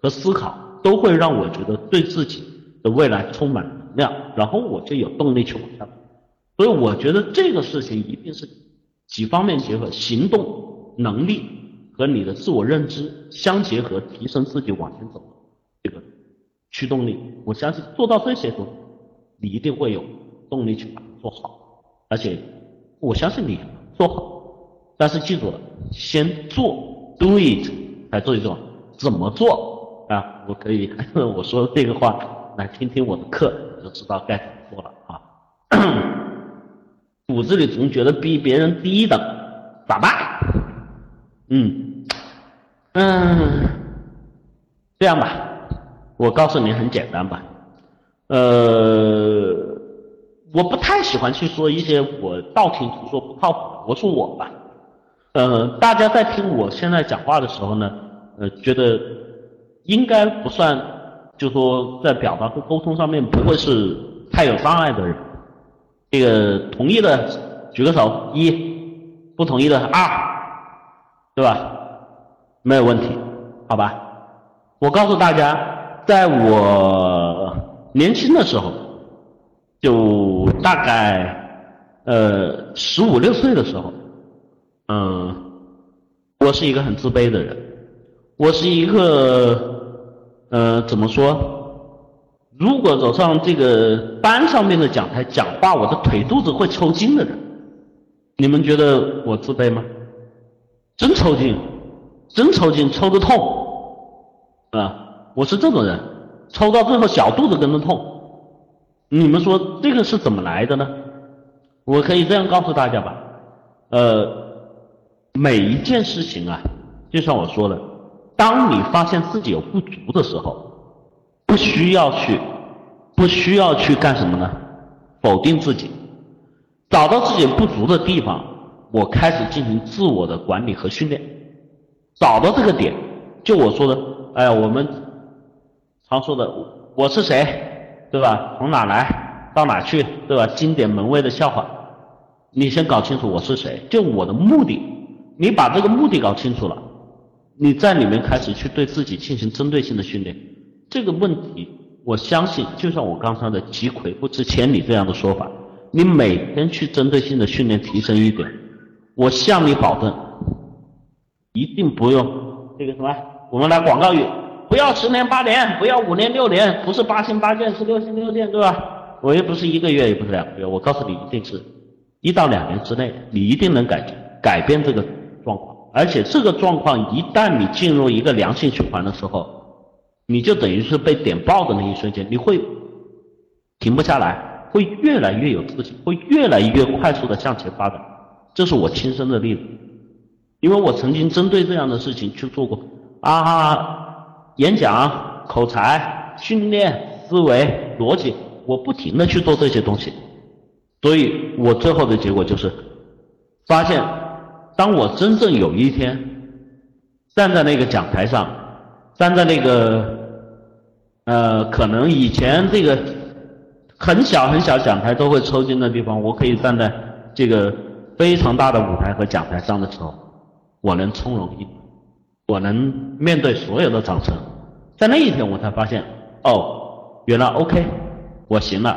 和思考，都会让我觉得对自己的未来充满能量，然后我就有动力去往下走。所以我觉得这个事情一定是几方面结合，行动能力和你的自我认知相结合，提升自己往前走的这个驱动力。我相信做到这些都，你一定会有动力去把它做好。而且我相信你做好，但是记住了，先做，do it，来做一做，怎么做啊？我可以 我说这个话来听听我的课，你就知道该怎么做了啊。骨子里总觉得比别人低一等，咋办？嗯嗯，这样吧，我告诉你很简单吧。呃，我不太喜欢去说一些我道听途说不靠谱的，我说我吧。呃，大家在听我现在讲话的时候呢，呃，觉得应该不算，就说在表达和沟通上面不会是太有障碍的人。这个同意的举个手，一；不同意的二，对吧？没有问题，好吧？我告诉大家，在我年轻的时候，就大概呃，十五六岁的时候，嗯，我是一个很自卑的人，我是一个，呃，怎么说？如果走上这个班上面的讲台讲话，我的腿肚子会抽筋的人。你们觉得我自卑吗？真抽筋，真抽筋，抽的痛，啊，我是这种人，抽到最后小肚子跟着痛。你们说这个是怎么来的呢？我可以这样告诉大家吧，呃，每一件事情啊，就像我说的，当你发现自己有不足的时候，不需要去，不需要去干什么呢？否定自己，找到自己不足的地方，我开始进行自我的管理和训练。找到这个点，就我说的，哎呀，我们常说的，我是谁，对吧？从哪来，到哪去，对吧？经典门卫的笑话。你先搞清楚我是谁，就我的目的。你把这个目的搞清楚了，你在里面开始去对自己进行针对性的训练。这个问题，我相信就像我刚才的“积魁不知千里”这样的说法，你每天去针对性的训练提升一点，我向你保证，一定不用这个什么，我们来广告语，不要十年八年，不要五年六年，不是八星八箭，是六星六箭，对吧？我又不是一个月，也不是两个月，我告诉你，一定是。一到两年之内，你一定能改改变这个状况，而且这个状况一旦你进入一个良性循环的时候，你就等于是被点爆的那一瞬间，你会停不下来，会越来越有自信，会越来越快速的向前发展。这是我亲身的例子，因为我曾经针对这样的事情去做过啊，演讲、口才、训练、思维、逻辑，我不停的去做这些东西。所以我最后的结果就是，发现，当我真正有一天站在那个讲台上，站在那个，呃，可能以前这个很小很小讲台都会抽筋的地方，我可以站在这个非常大的舞台和讲台上的时候，我能从容一，我能面对所有的掌声，在那一天我才发现，哦，原来 OK，我行了。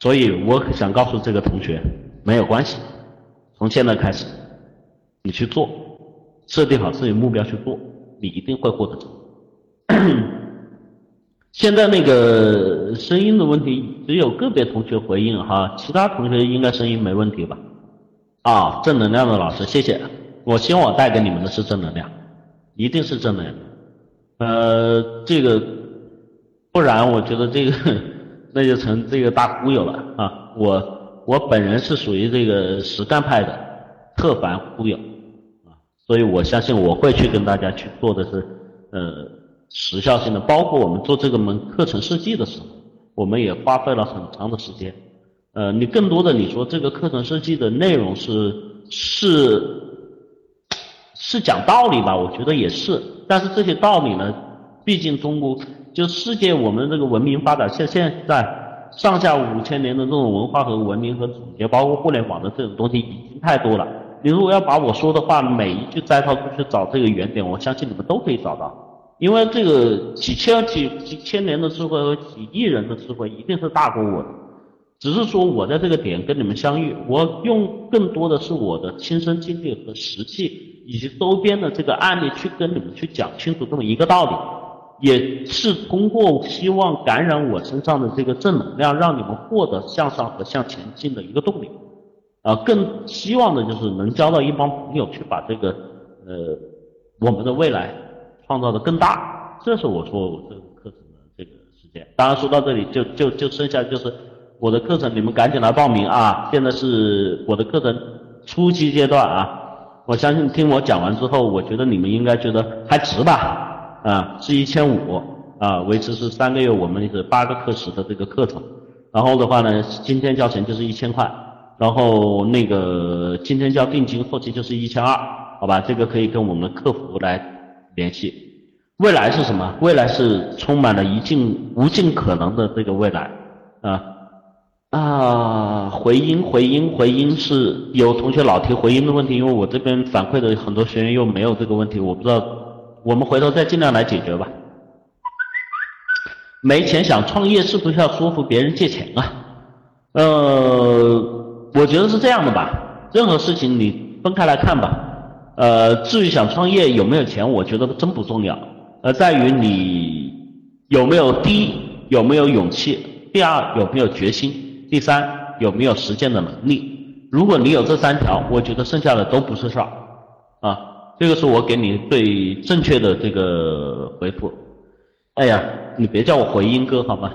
所以我想告诉这个同学，没有关系，从现在开始，你去做，设定好自己目标去做，你一定会获得成功。现在那个声音的问题，只有个别同学回应哈，其他同学应该声音没问题吧？啊，正能量的老师，谢谢。我希望我带给你们的是正能量，一定是正能量。呃，这个，不然我觉得这个。那就成这个大忽悠了啊！我我本人是属于这个实干派的，特烦忽悠啊，所以我相信我会去跟大家去做的是呃时效性的，包括我们做这个门课程设计的时候，我们也花费了很长的时间。呃，你更多的你说这个课程设计的内容是是是讲道理吧？我觉得也是，但是这些道理呢，毕竟中国。就世界，我们这个文明发展，现现在上下五千年的这种文化和文明和总结，包括互联网的这种东西已经太多了。你如果要把我说的话每一句摘抄出去找这个原点，我相信你们都可以找到。因为这个几千几几千年的智慧和几亿人的智慧，一定是大过我的。只是说我在这个点跟你们相遇，我用更多的是我的亲身经历和实际，以及周边的这个案例去跟你们去讲清楚这么一个道理。也是通过希望感染我身上的这个正能量，让你们获得向上和向前进的一个动力，啊，更希望的就是能交到一帮朋友，去把这个呃我们的未来创造的更大。这是我说我这个课程的这个时间。当然说到这里，就就就剩下就是我的课程，你们赶紧来报名啊！现在是我的课程初期阶段啊，我相信听我讲完之后，我觉得你们应该觉得还值吧。啊，是一千五啊，维持是三个月，我们是八个课时的这个课程，然后的话呢，今天交钱就是一千块，然后那个今天交定金，后期就是一千二，好吧？这个可以跟我们的客服来联系。未来是什么？未来是充满了一尽无尽可能的这个未来啊啊！回音回音回音是有同学老提回音的问题，因为我这边反馈的很多学员又没有这个问题，我不知道。我们回头再尽量来解决吧。没钱想创业，是不是要说服别人借钱啊？呃，我觉得是这样的吧。任何事情你分开来看吧。呃，至于想创业有没有钱，我觉得真不重要，而在于你有没有第一有没有勇气，第二有没有决心，第三有没有实践的能力。如果你有这三条，我觉得剩下的都不是事儿啊。这个是我给你最正确的这个回复。哎呀，你别叫我回音哥好吗？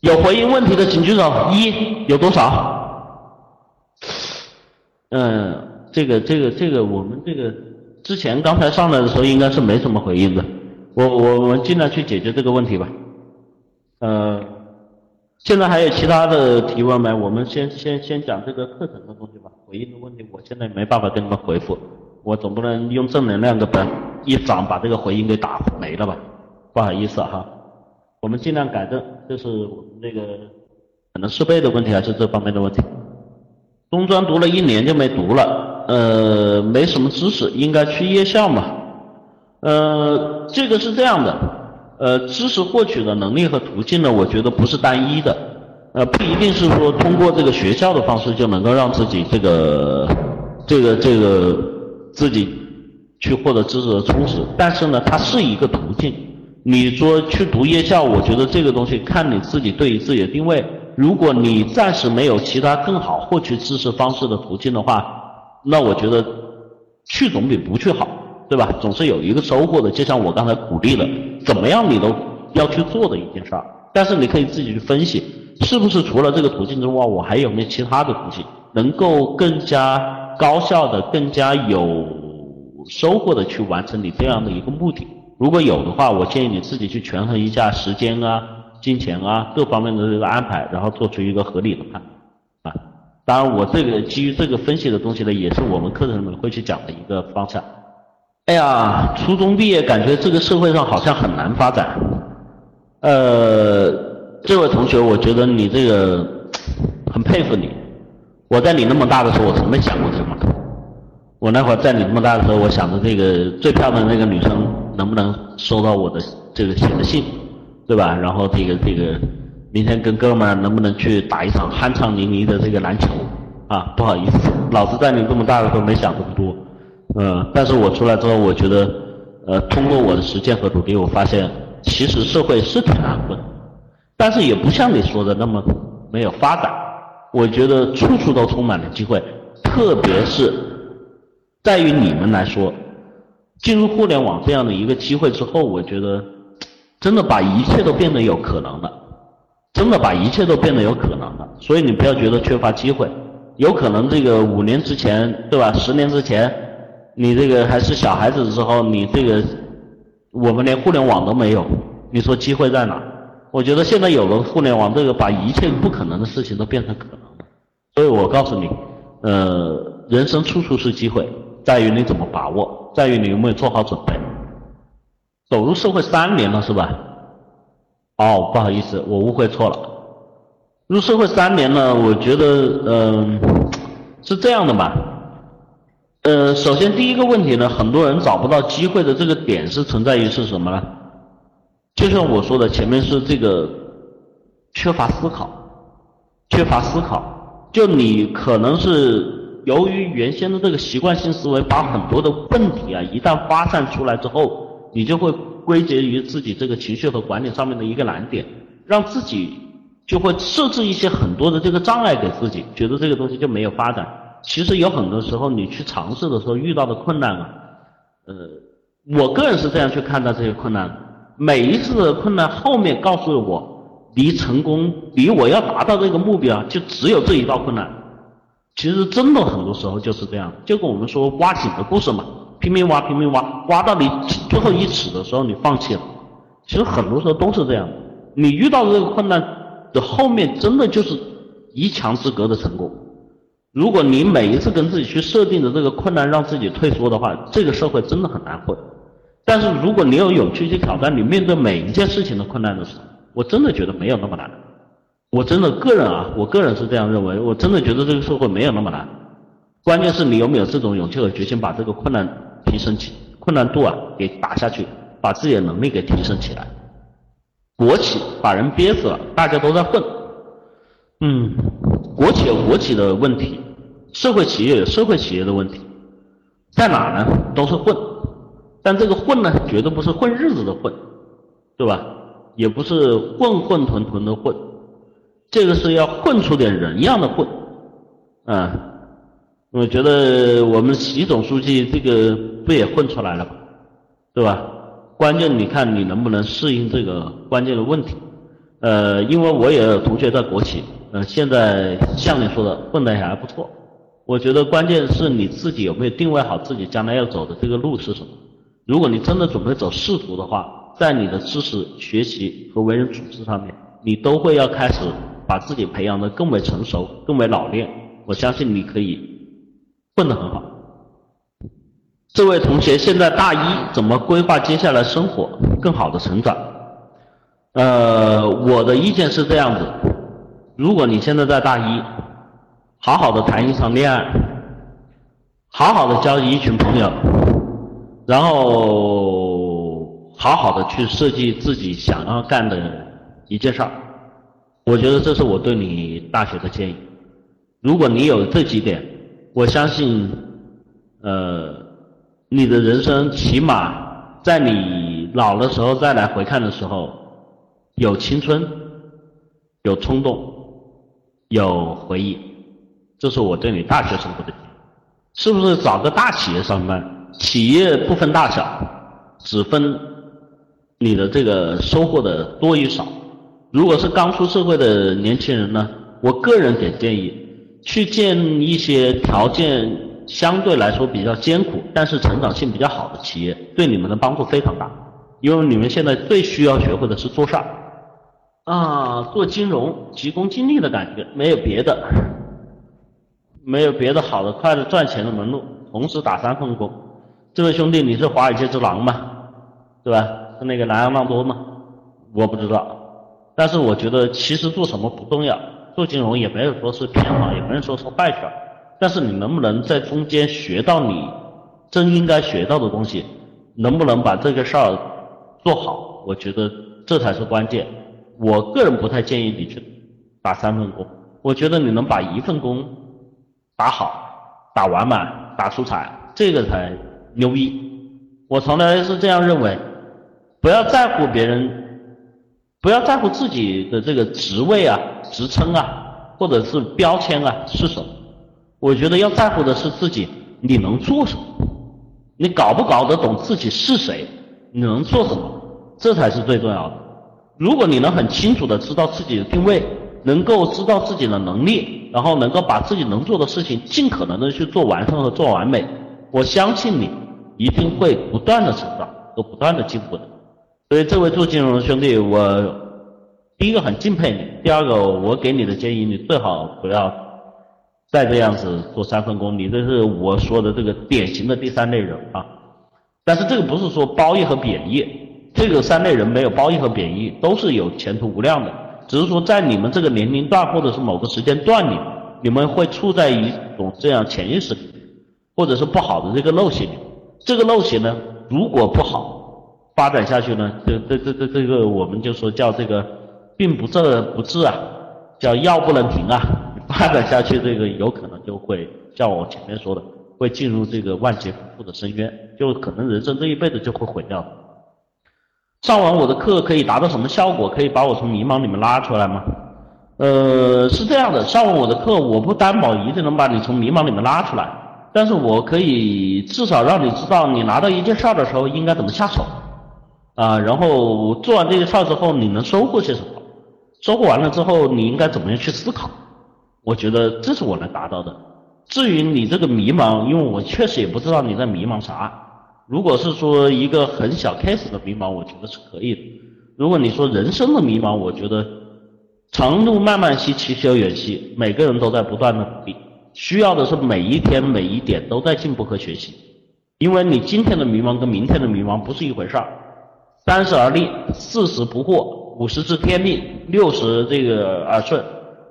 有回音问题的请举手。一有多少？嗯。这个这个这个，我们这个之前刚才上来的时候应该是没什么回应的，我我我们尽量去解决这个问题吧。呃，现在还有其他的提问没？我们先先先讲这个课程的东西吧。回应的问题我现在没办法跟你们回复，我总不能用正能量的本一掌把这个回应给打没了吧？不好意思哈，我们尽量改正，这是我们这个可能设备的问题还是这方面的问题。中专读了一年就没读了。呃，没什么知识，应该去夜校嘛。呃，这个是这样的，呃，知识获取的能力和途径呢，我觉得不是单一的，呃，不一定是说通过这个学校的方式就能够让自己这个这个这个自己去获得知识的充实，但是呢，它是一个途径。你说去读夜校，我觉得这个东西看你自己对于自己的定位。如果你暂时没有其他更好获取知识方式的途径的话，那我觉得去总比不去好，对吧？总是有一个收获的，就像我刚才鼓励的，怎么样你都要去做的一件事儿。但是你可以自己去分析，是不是除了这个途径之外，我还有没有其他的途径，能够更加高效的、更加有收获的去完成你这样的一个目的？如果有的话，我建议你自己去权衡一下时间啊、金钱啊各方面的这个安排，然后做出一个合理的判断。当然，我这个基于这个分析的东西呢，也是我们课程里面会去讲的一个方向。哎呀，初中毕业感觉这个社会上好像很难发展。呃，这位同学，我觉得你这个很佩服你。我在你那么大的时候，我从没想过这么我那会儿在你那么大的时候，我想着这个最漂亮的那个女生能不能收到我的这个写的信，对吧？然后这个这个。明天跟哥们儿能不能去打一场酣畅淋漓的这个篮球啊？不好意思，老子在你这么大的时候没想这么多，嗯，但是我出来之后，我觉得，呃，通过我的实践和努力，我发现其实社会是挺难混，但是也不像你说的那么没有发展。我觉得处处都充满了机会，特别是在于你们来说，进入互联网这样的一个机会之后，我觉得真的把一切都变得有可能了。真的把一切都变得有可能了，所以你不要觉得缺乏机会，有可能这个五年之前，对吧？十年之前，你这个还是小孩子的时候，你这个我们连互联网都没有，你说机会在哪？我觉得现在有了互联网，这个把一切不可能的事情都变成可能了。所以我告诉你，呃，人生处处是机会，在于你怎么把握，在于你有没有做好准备。走入社会三年了，是吧？哦，不好意思，我误会错了。入社会三年呢，我觉得，嗯，是这样的吧。呃，首先第一个问题呢，很多人找不到机会的这个点是存在于是什么呢？就像我说的，前面是这个缺乏思考，缺乏思考。就你可能是由于原先的这个习惯性思维，把很多的问题啊，一旦发散出来之后，你就会。归结于自己这个情绪和管理上面的一个难点，让自己就会设置一些很多的这个障碍给自己，觉得这个东西就没有发展。其实有很多时候你去尝试的时候遇到的困难啊，呃，我个人是这样去看待这些困难。每一次的困难后面告诉我，离成功，离我要达到这个目标，就只有这一道困难。其实真的很多时候就是这样，就跟我们说挖井的故事嘛。拼命挖，拼命挖，挖到你最后一尺的时候，你放弃了。其实很多时候都是这样。你遇到这个困难的后面，真的就是一墙之隔的成功。如果你每一次跟自己去设定的这个困难，让自己退缩的话，这个社会真的很难混。但是如果你有勇气去挑战，你面对每一件事情的困难的时候，我真的觉得没有那么难。我真的个人啊，我个人是这样认为，我真的觉得这个社会没有那么难。关键是你有没有这种勇气和决心，把这个困难。提升起困难度啊，给打下去，把自己的能力给提升起来。国企把人憋死了，大家都在混。嗯，国企有国企的问题，社会企业有社会企业的问题，在哪呢？都是混，但这个混呢，绝对不是混日子的混，对吧？也不是混混沌沌的混，这个是要混出点人样的混，啊，我觉得我们习总书记这个不也混出来了吗？对吧？关键你看你能不能适应这个关键的问题，呃，因为我也有同学在国企。呃，现在像你说的，混得也还不错。我觉得关键是你自己有没有定位好自己将来要走的这个路是什么。如果你真的准备走仕途的话，在你的知识学习和为人处事上面，你都会要开始把自己培养的更为成熟、更为老练。我相信你可以混得很好。这位同学现在大一，怎么规划接下来生活，更好的成长？呃，我的意见是这样子。如果你现在在大一，好好的谈一场恋爱，好好的交一群朋友，然后好好的去设计自己想要干的一件事儿，我觉得这是我对你大学的建议。如果你有这几点，我相信，呃，你的人生起码在你老的时候再来回看的时候，有青春，有冲动。有回忆，这是我对你大学生活的建议。是不是找个大企业上班？企业不分大小，只分你的这个收获的多与少。如果是刚出社会的年轻人呢，我个人给建议，去见一些条件相对来说比较艰苦，但是成长性比较好的企业，对你们的帮助非常大。因为你们现在最需要学会的是做事儿。啊，做金融急功近利的感觉，没有别的，没有别的好的、快的赚钱的门路。同时打三份工，这位兄弟，你是华尔街之狼吗？对吧？是那个南洋浪多吗？我不知道，但是我觉得其实做什么不重要，做金融也没有说是偏好，也没有说是坏事儿。但是你能不能在中间学到你真应该学到的东西？能不能把这个事儿做好？我觉得这才是关键。我个人不太建议你去打三份工，我觉得你能把一份工打好、打完满、打出彩，这个才牛逼。我从来是这样认为，不要在乎别人，不要在乎自己的这个职位啊、职称啊，或者是标签啊是什么。我觉得要在乎的是自己你能做什么，你搞不搞得懂自己是谁，你能做什么，这才是最重要的。如果你能很清楚的知道自己的定位，能够知道自己的能力，然后能够把自己能做的事情尽可能的去做完善和做完美，我相信你一定会不断的成长和不断的进步的。所以这位做金融的兄弟，我第一个很敬佩你，第二个我给你的建议，你最好不要再这样子做三份工，你这是我说的这个典型的第三类人啊。但是这个不是说褒义和贬义。这个三类人没有褒义和贬义，都是有前途无量的。只是说在你们这个年龄段或者是某个时间段里，你们会处在一种这样潜意识里，或者是不好的这个陋习里。这个陋习呢，如果不好发展下去呢，这这这这这个我们就说叫这个病不治不治啊，叫药不能停啊。发展下去，这个有可能就会像我前面说的，会进入这个万劫不复的深渊，就可能人生这一辈子就会毁掉。上完我的课可以达到什么效果？可以把我从迷茫里面拉出来吗？呃，是这样的，上完我的课，我不担保一定能把你从迷茫里面拉出来，但是我可以至少让你知道，你拿到一件事儿的时候应该怎么下手，啊，然后做完这件事儿之后，你能收获些什么？收获完了之后，你应该怎么样去思考？我觉得这是我能达到的。至于你这个迷茫，因为我确实也不知道你在迷茫啥。如果是说一个很小 case 的迷茫，我觉得是可以的。如果你说人生的迷茫，我觉得长路漫漫兮，其修远兮，每个人都在不断的努力，需要的是每一天每一点都在进步和学习。因为你今天的迷茫跟明天的迷茫不是一回事儿。三十而立，四十不惑，五十知天命，六十这个耳顺，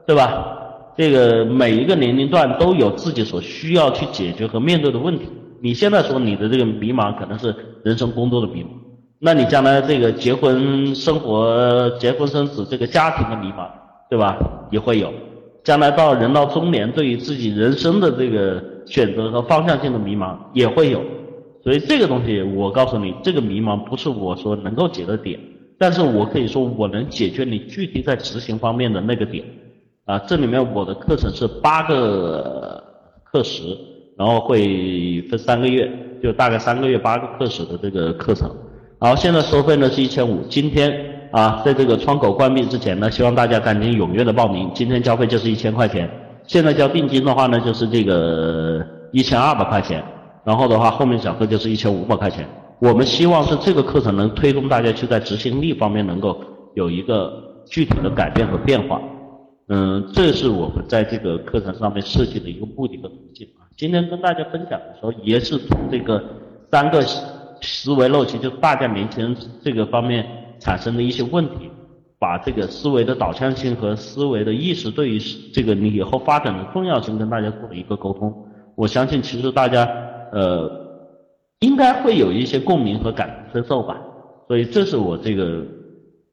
对吧？这个每一个年龄段都有自己所需要去解决和面对的问题。你现在说你的这个迷茫可能是人生工作的迷茫，那你将来这个结婚生活、结婚生子这个家庭的迷茫，对吧？也会有。将来到人到中年，对于自己人生的这个选择和方向性的迷茫也会有。所以这个东西，我告诉你，这个迷茫不是我说能够解的点，但是我可以说我能解决你具体在执行方面的那个点。啊，这里面我的课程是八个课时，然后会分三个月，就大概三个月八个课时的这个课程。然后现在收费呢是一千五，今天。啊，在这个窗口关闭之前呢，希望大家赶紧踊跃的报名。今天交费就是一千块钱，现在交定金的话呢，就是这个一千二百块钱。然后的话，后面小课就是一千五百块钱。我们希望是这个课程能推动大家去在执行力方面能够有一个具体的改变和变化。嗯，这是我们在这个课程上面设计的一个目的和途径啊。今天跟大家分享的时候，也是从这个三个思维陋习，就大家年轻人这个方面。产生的一些问题，把这个思维的导向性和思维的意识对于这个你以后发展的重要性跟大家做了一个沟通。我相信其实大家呃应该会有一些共鸣和感同身受吧。所以这是我这个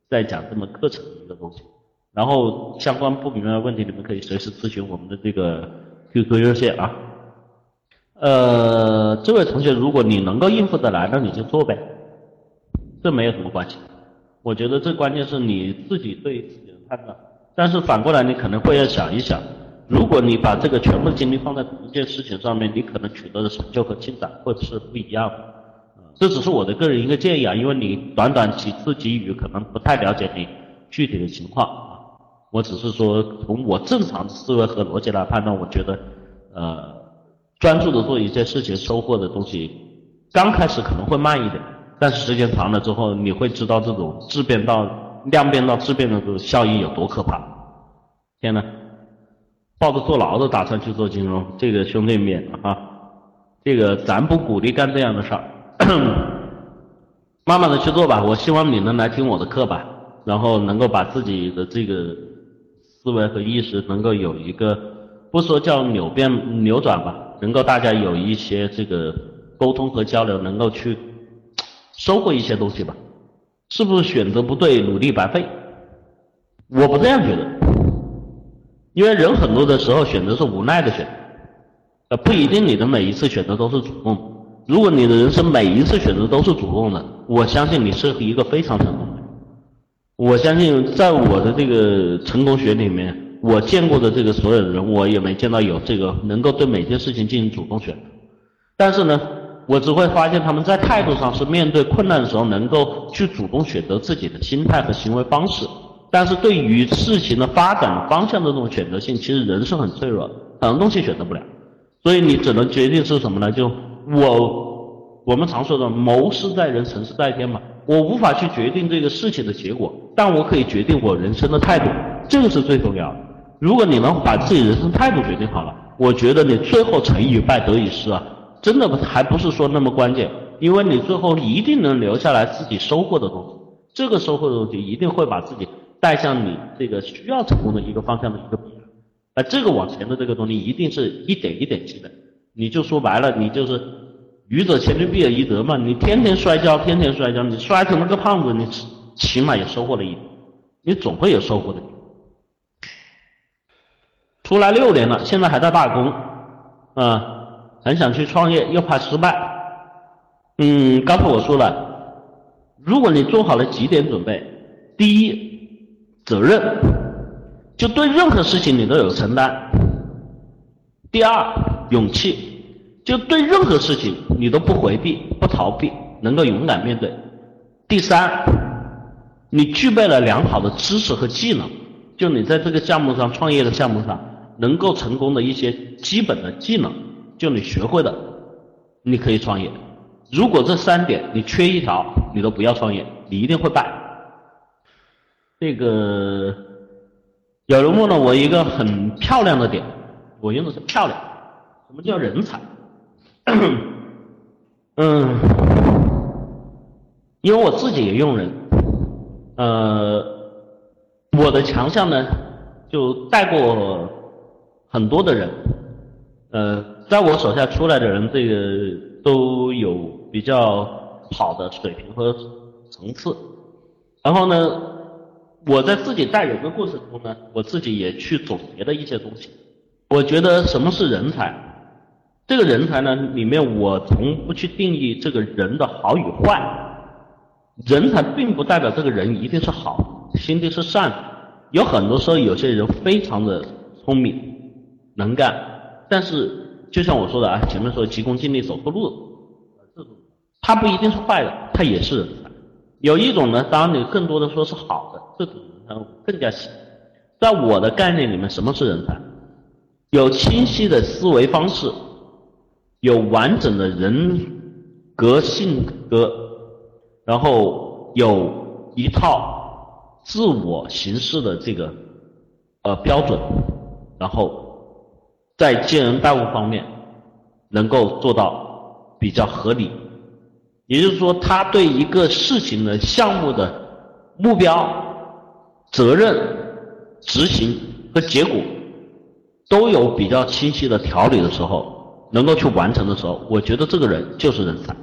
在讲这门课程的一个东西。然后相关不明白的问题，你们可以随时咨询我们的这个 QQ 热线啊。呃，这位同学，如果你能够应付得来，那你就做呗，这没有什么关系。我觉得这关键是你自己对自己的判断，但是反过来你可能会要想一想，如果你把这个全部精力放在同一件事情上面，你可能取得的成就和进展会是不一样的。这只是我的个人一个建议啊，因为你短短几次给予可能不太了解你具体的情况。我只是说从我正常的思维和逻辑来判断，我觉得呃专注的做一件事情，收获的东西刚开始可能会慢一点。但是时间长了之后，你会知道这种质变到量变到质变的这个效应有多可怕。天呐，抱着坐牢的打算去做金融，这个兄弟们啊，这个咱不鼓励干这样的事儿，慢慢的去做吧。我希望你能来听我的课吧，然后能够把自己的这个思维和意识能够有一个，不说叫扭变扭转吧，能够大家有一些这个沟通和交流，能够去。收获一些东西吧，是不是选择不对，努力白费？我不这样觉得，因为人很多的时候选择是无奈的选择，呃，不一定你的每一次选择都是主动。如果你的人生每一次选择都是主动的，我相信你是一个非常成功。我相信在我的这个成功学里面，我见过的这个所有的人，我也没见到有这个能够对每件事情进行主动选。但是呢？我只会发现他们在态度上是面对困难的时候能够去主动选择自己的心态和行为方式，但是对于事情的发展方向的这种选择性，其实人是很脆弱，很多东西选择不了，所以你只能决定是什么呢？就我我们常说的谋事在人，成事在天嘛。我无法去决定这个事情的结果，但我可以决定我人生的态度，这个是最重要的。如果你能把自己人生态度决定好了，我觉得你最后成与败得与失啊。真的还不是说那么关键，因为你最后一定能留下来自己收获的东西，这个收获的东西一定会把自己带向你这个需要成功的一个方向的一个，那这个往前的这个东西一定是一点一点积累，你就说白了，你就是愚者千虑必有一得嘛，你天天摔跤，天天摔跤，你摔成了个胖子，你起码也收获了一点，你总会有收获的。出来六年了，现在还在打工，啊。很想去创业，又怕失败。嗯，刚才我说了，如果你做好了几点准备：第一，责任，就对任何事情你都有承担；第二，勇气，就对任何事情你都不回避、不逃避，能够勇敢面对；第三，你具备了良好的知识和技能，就你在这个项目上、创业的项目上能够成功的一些基本的技能。就你学会的，你可以创业。如果这三点你缺一条，你都不要创业，你一定会败。这个有人问了我一个很漂亮的点，我用的是漂亮。什么叫人才？嗯，因为我自己也用人，呃，我的强项呢，就带过很多的人，呃。在我手下出来的人，这个都有比较好的水平和层次。然后呢，我在自己带人的过程中呢，我自己也去总结了一些东西。我觉得什么是人才？这个人才呢，里面我从不去定义这个人的好与坏。人才并不代表这个人一定是好，心地是善。有很多时候，有些人非常的聪明、能干，但是就像我说的啊，前面说急功近利、走错路，这种他不一定是坏的，他也是人才。有一种呢，当然你更多的说是好的，这种人才更加喜。在我的概念里面，什么是人才？有清晰的思维方式，有完整的人格性格。然后有一套自我形式的这个呃标准，然后在接人待物方面能够做到比较合理，也就是说，他对一个事情的项目的目标、责任、执行和结果都有比较清晰的条理的时候，能够去完成的时候，我觉得这个人就是人才。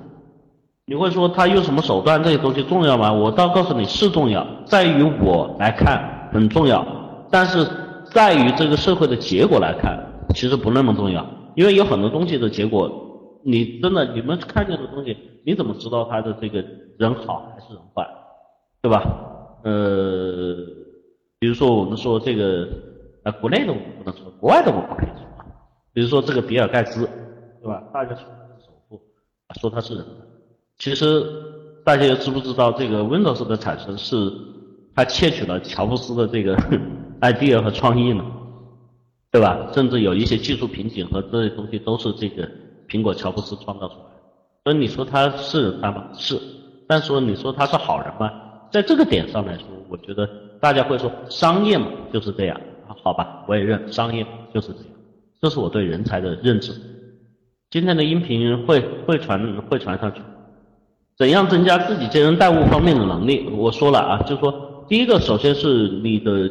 你会说他用什么手段这些东西重要吗？我倒告诉你是重要，在于我来看很重要，但是在于这个社会的结果来看，其实不那么重要。因为有很多东西的结果，你真的你们看见的东西，你怎么知道他的这个人好还是人坏，对吧？呃，比如说我们说这个，呃，国内的我们不能说，国外的我们可以说。比如说这个比尔盖茨，对吧？大家说他是首富，说他是人。其实大家知不知道，这个 Windows 的产生是他窃取了乔布斯的这个 idea 和创意呢，对吧？甚至有一些技术瓶颈和这些东西都是这个苹果乔布斯创造出来的。所以你说他是人吗？是。但说你说他是好人吗？在这个点上来说，我觉得大家会说商业嘛就是这样，好吧？我也认商业就是这样，这是我对人才的认知。今天的音频会会传会传上去。怎样增加自己接人待物方面的能力？我说了啊，就是说，第一个，首先是你的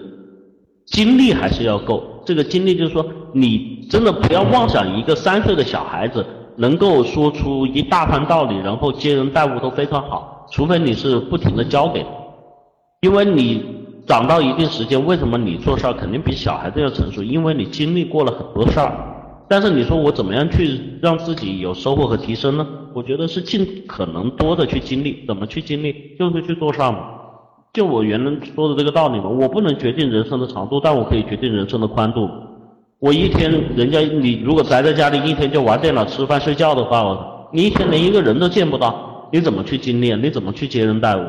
精力还是要够。这个精力就是说，你真的不要妄想一个三岁的小孩子能够说出一大番道理，然后接人待物都非常好，除非你是不停的教给他，因为你长到一定时间，为什么你做事儿肯定比小孩子要成熟？因为你经历过了很多事儿。但是你说我怎么样去让自己有收获和提升呢？我觉得是尽可能多的去经历，怎么去经历？就是去做事嘛。就我原来说的这个道理嘛，我不能决定人生的长度，但我可以决定人生的宽度。我一天，人家你如果宅在家里一天就玩电脑、吃饭、睡觉的话，你一天连一个人都见不到，你怎么去经历？你怎么去接人待物？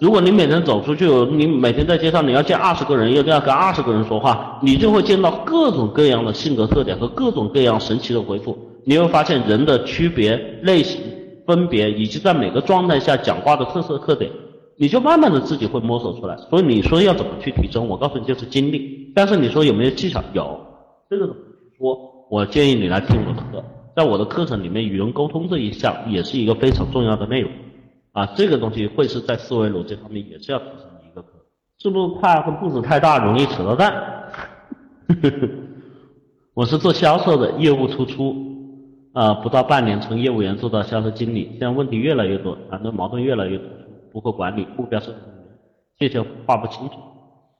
如果你每天走出去，你每天在街上你要见二十个人，又要跟二十个人说话，你就会见到各种各样的性格特点和各种各样神奇的回复。你会发现人的区别、类型、分别，以及在每个状态下讲话的特色特点，你就慢慢的自己会摸索出来。所以你说要怎么去提升，我告诉你就是经历。但是你说有没有技巧？有，这个怎么说？我建议你来听我的课，在我的课程里面，与人沟通这一项也是一个非常重要的内容。啊，这个东西会是在思维逻辑方面也是要提升的一个课，是不是快和步子太大，容易扯到蛋？我是做销售的，业务突出，啊，不到半年从业务员做到销售经理，现在问题越来越多，反正矛盾越来越多，不会管理，目标是界限画不清楚。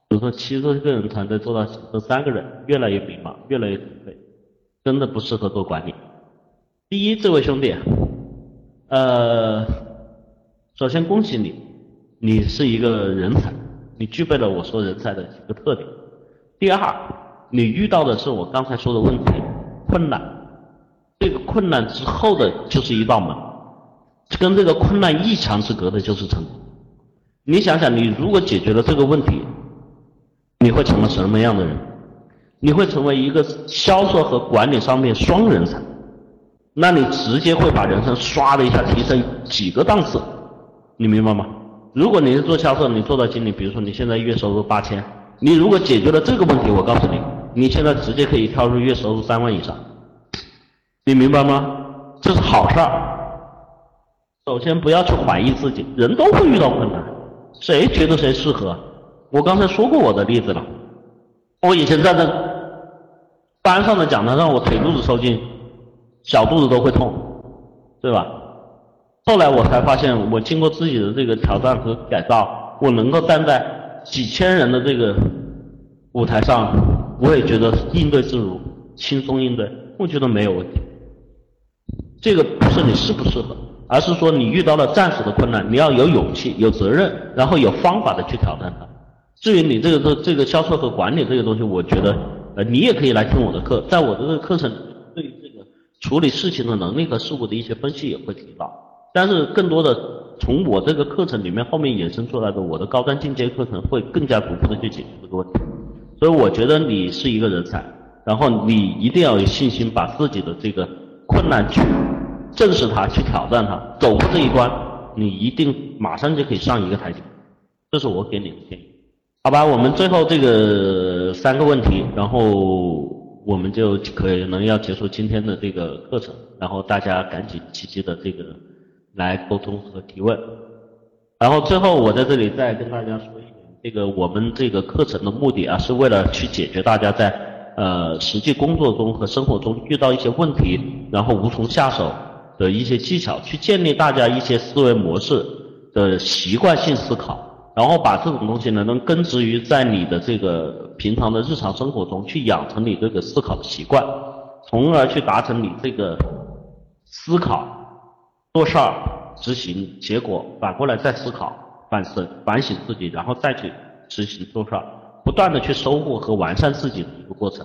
比如说七十个人团队做到十三个人，越来越迷茫，越来越颓废，真的不适合做管理。第一，这位兄弟，呃。首先恭喜你，你是一个人才，你具备了我说人才的几个特点。第二，你遇到的是我刚才说的问题，困难，这个困难之后的就是一道门，跟这个困难一墙之隔的就是成功。你想想，你如果解决了这个问题，你会成为什么样的人？你会成为一个销售和管理上面双人才，那你直接会把人生唰的一下提升几个档次。你明白吗？如果你是做销售，你做到经理，比如说你现在月收入八千，你如果解决了这个问题，我告诉你，你现在直接可以跳入月收入三万以上。你明白吗？这是好事儿。首先不要去怀疑自己，人都会遇到困难，谁觉得谁适合？我刚才说过我的例子了，我以前站在班上的讲台上，我腿肚子抽筋，小肚子都会痛，对吧？后来我才发现，我经过自己的这个挑战和改造，我能够站在几千人的这个舞台上，我也觉得应对自如，轻松应对，我觉得没有问题。这个不是你适不适合，而是说你遇到了暂时的困难，你要有勇气、有责任，然后有方法的去挑战它。至于你这个这这个销售和管理这个东西，我觉得呃你也可以来听我的课，在我的这个课程对于这个处理事情的能力和事物的一些分析也会提到。但是更多的从我这个课程里面后面衍生出来的我的高端进阶课程会更加逐步的去解决这个问题。所以我觉得你是一个人才，然后你一定要有信心把自己的这个困难去正视它，去挑战它，走过这一关，你一定马上就可以上一个台阶。这是我给你的建议。好吧，我们最后这个三个问题，然后我们就可能要结束今天的这个课程，然后大家赶紧积极的这个来沟通和提问。然后最后我在这里再跟大家说一点，这个我们这个课程的目的啊，是为了去解决大家在呃实际工作中和生活中遇到一些问题，然后无从下手的一些技巧，去建立大家一些思维模式的习惯性思考。然后把这种东西呢，能根植于在你的这个平常的日常生活中，去养成你这个思考的习惯，从而去达成你这个思考、做事儿、执行结果，反过来再思考、反思、反省自己，然后再去执行做事儿，不断的去收获和完善自己的一个过程。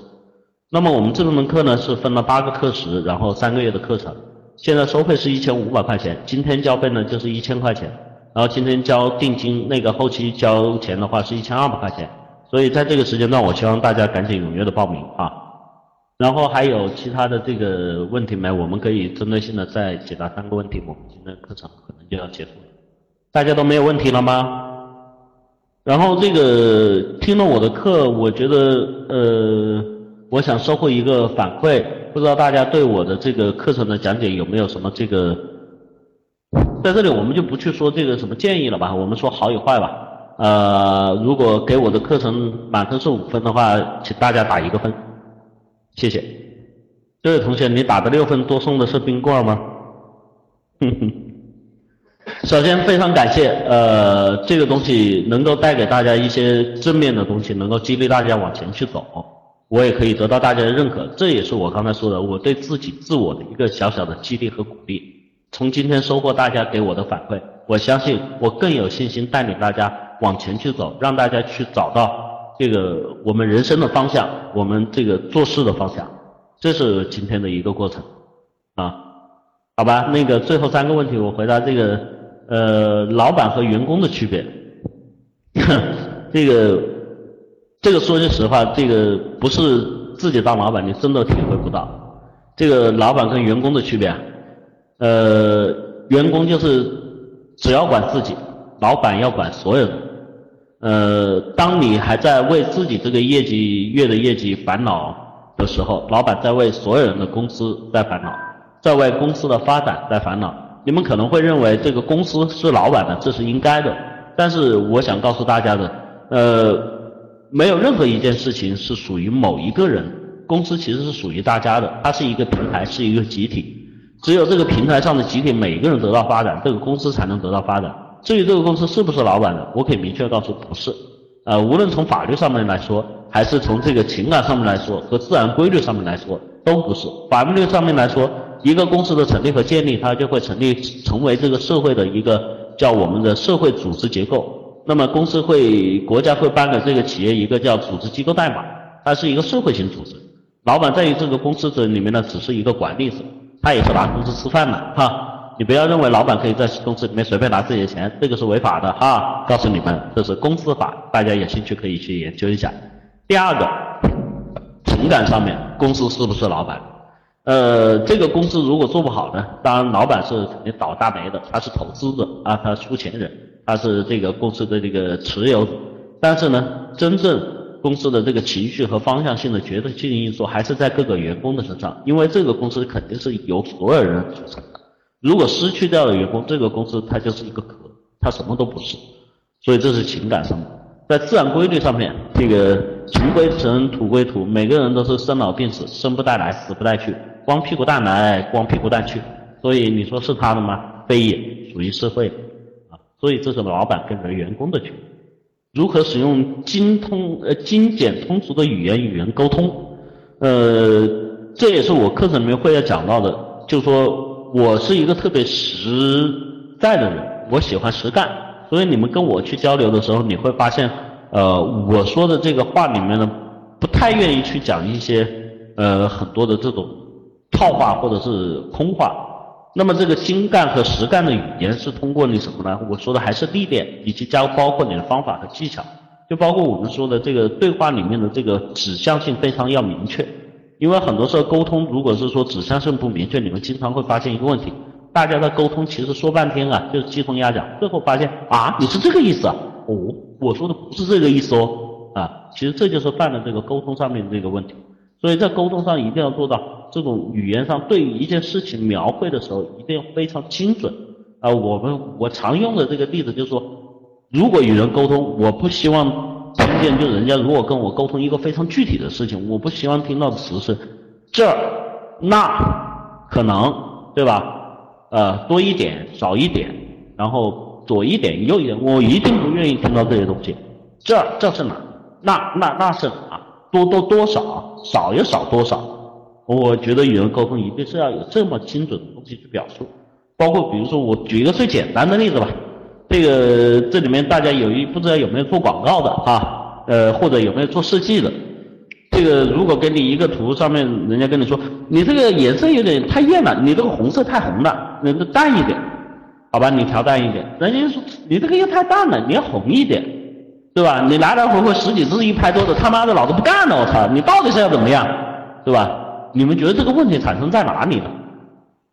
那么我们这门课呢是分了八个课时，然后三个月的课程，现在收费是一千五百块钱，今天交费呢就是一千块钱。然后今天交定金，那个后期交钱的话是一千二百块钱，所以在这个时间段，我希望大家赶紧踊跃的报名啊。然后还有其他的这个问题没？我们可以针对性的再解答三个问题，我们今天课程可能就要结束了。大家都没有问题了吗？然后这个听了我的课，我觉得呃，我想收获一个反馈，不知道大家对我的这个课程的讲解有没有什么这个？在这里我们就不去说这个什么建议了吧，我们说好与坏吧。呃，如果给我的课程满分是五分的话，请大家打一个分，谢谢。这位同学，你打的六分多送的是冰棍吗？哼哼。首先非常感谢，呃，这个东西能够带给大家一些正面的东西，能够激励大家往前去走，我也可以得到大家的认可，这也是我刚才说的，我对自己自我的一个小小的激励和鼓励。从今天收获大家给我的反馈，我相信我更有信心带领大家往前去走，让大家去找到这个我们人生的方向，我们这个做事的方向，这是今天的一个过程啊，好吧？那个最后三个问题我回答这个，呃，老板和员工的区别，这个这个说句实话，这个不是自己当老板你真的体会不到，这个老板跟员工的区别。呃，员工就是只要管自己，老板要管所有人。呃，当你还在为自己这个业绩月的业绩烦恼的时候，老板在为所有人的工资在烦恼，在为公司的发展在烦恼。你们可能会认为这个公司是老板的，这是应该的。但是我想告诉大家的，呃，没有任何一件事情是属于某一个人，公司其实是属于大家的，它是一个平台，是一个集体。只有这个平台上的集体每个人得到发展，这个公司才能得到发展。至于这个公司是不是老板的，我可以明确告诉不是。呃，无论从法律上面来说，还是从这个情感上面来说，和自然规律上面来说，都不是。法律上面来说，一个公司的成立和建立，它就会成立成为这个社会的一个叫我们的社会组织结构。那么公司会，国家会颁给这个企业一个叫组织机构代码，它是一个社会性组织。老板在于这个公司这里面呢，只是一个管理者。他也是拿工资吃饭的哈，你不要认为老板可以在公司里面随便拿自己的钱，这个是违法的哈。告诉你们，这是公司法，大家有兴趣可以去研究一下。第二个，情感上面，公司是不是老板？呃，这个公司如果做不好呢，当然老板是肯定倒大霉的，他是投资者啊，他出钱人，他是这个公司的这个持有者。但是呢，真正公司的这个情绪和方向性的决定性因素还是在各个员工的身上，因为这个公司肯定是由所有人组成。如果失去掉了员工，这个公司它就是一个壳，它什么都不是。所以这是情感上的，在自然规律上面，这个尘归尘，土归土，每个人都是生老病死，生不带来，死不带去，光屁股蛋来，光屁股蛋去。所以你说是他的吗？非也，属于社会啊。所以这是老板跟员工的区别。如何使用精通呃精简通俗的语言与人沟通，呃，这也是我课程里面会要讲到的，就说我是一个特别实在的人，我喜欢实干，所以你们跟我去交流的时候，你会发现，呃，我说的这个话里面呢，不太愿意去讲一些呃很多的这种套话或者是空话。那么这个精干和实干的语言是通过你什么呢？我说的还是历练，以及加包括你的方法和技巧，就包括我们说的这个对话里面的这个指向性非常要明确。因为很多时候沟通如果是说指向性不明确，你们经常会发现一个问题：大家的沟通其实说半天啊，就是鸡同鸭讲，最后发现啊，你是这个意思啊？哦，我说的不是这个意思哦，啊，其实这就是犯了这个沟通上面这个问题。所以在沟通上一定要做到这种语言上对于一件事情描绘的时候一定要非常精准啊。我们我常用的这个例子就是说，如果与人沟通，我不希望听见就人家如果跟我沟通一个非常具体的事情，我不希望听到的词是这、那、可能，对吧？呃，多一点、少一点，然后左一点、右一点，我一定不愿意听到这些东西。这这是哪？那那那是哪？多多多少，少也少多少。我觉得与人沟通一定是要有这么精准的东西去表述。包括比如说，我举一个最简单的例子吧。这个这里面大家有一不知道有没有做广告的啊？呃，或者有没有做设计的？这个如果给你一个图，上面人家跟你说，你这个颜色有点太艳了，你这个红色太红了，那淡一点，好吧？你调淡一点。人家说你这个又太淡了，你要红一点。对吧？你来来回回十几次一拍桌子，他妈的老子不干了！我操，你到底是要怎么样？对吧？你们觉得这个问题产生在哪里呢？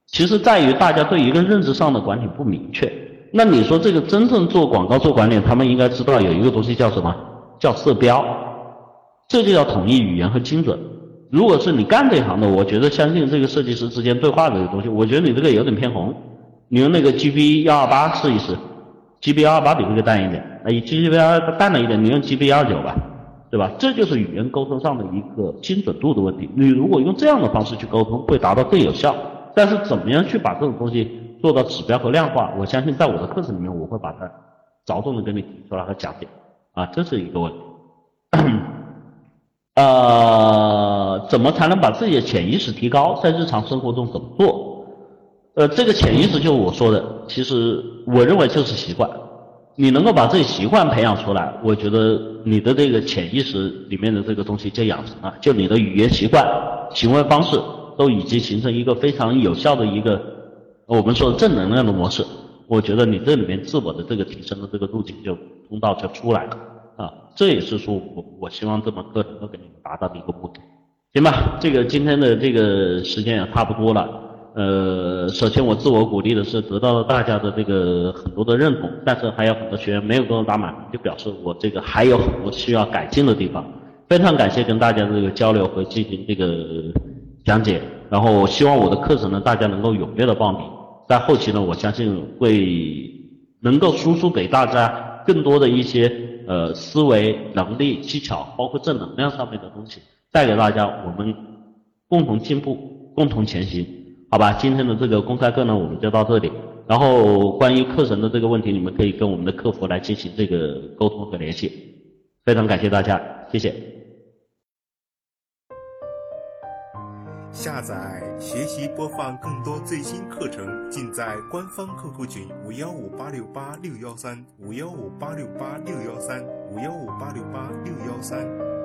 其实在于大家对一个认知上的管理不明确。那你说这个真正做广告做管理，他们应该知道有一个东西叫什么？叫色标。这就叫统一语言和精准。如果是你干这一行的，我觉得相信这个设计师之间对话的这个东西，我觉得你这个有点偏红。你用那个 GB 幺二八试一试。GB 幺二八比这个淡一点，那 GB 幺二淡了一点，你用 GB 幺二九吧，对吧？这就是语言沟通上的一个精准度的问题。你如果用这样的方式去沟通，会达到更有效。但是怎么样去把这种东西做到指标和量化？我相信在我的课程里面，我会把它着重的给你提出来和讲解。啊，这是一个问题。呃，怎么才能把自己的潜意识提高？在日常生活中怎么做？呃，这个潜意识就是我说的，其实我认为就是习惯。你能够把这习惯培养出来，我觉得你的这个潜意识里面的这个东西就养成了，就你的语言习惯、行为方式都已经形成一个非常有效的一个我们说的正能量的模式。我觉得你这里面自我的这个提升的这个路径就通道就出来了啊，这也是说我我希望这门课能够给你们达到的一个目的，行吧？这个今天的这个时间也差不多了。呃，首先我自我鼓励的是得到了大家的这个很多的认同，但是还有很多学员没有跟我打满，就表示我这个还有很多需要改进的地方。非常感谢跟大家的这个交流和进行这个讲解，然后希望我的课程呢大家能够踊跃的报名，在后期呢我相信会能够输出给大家更多的一些呃思维能力技巧，包括正能量上面的东西，带给大家，我们共同进步，共同前行。好吧，今天的这个公开课呢，我们就到这里。然后关于课程的这个问题，你们可以跟我们的客服来进行这个沟通和联系。非常感谢大家，谢谢。下载、学习、播放更多最新课程，尽在官方 QQ 群五幺五八六八六幺三五幺五八六八六幺三五幺五八六八六幺三。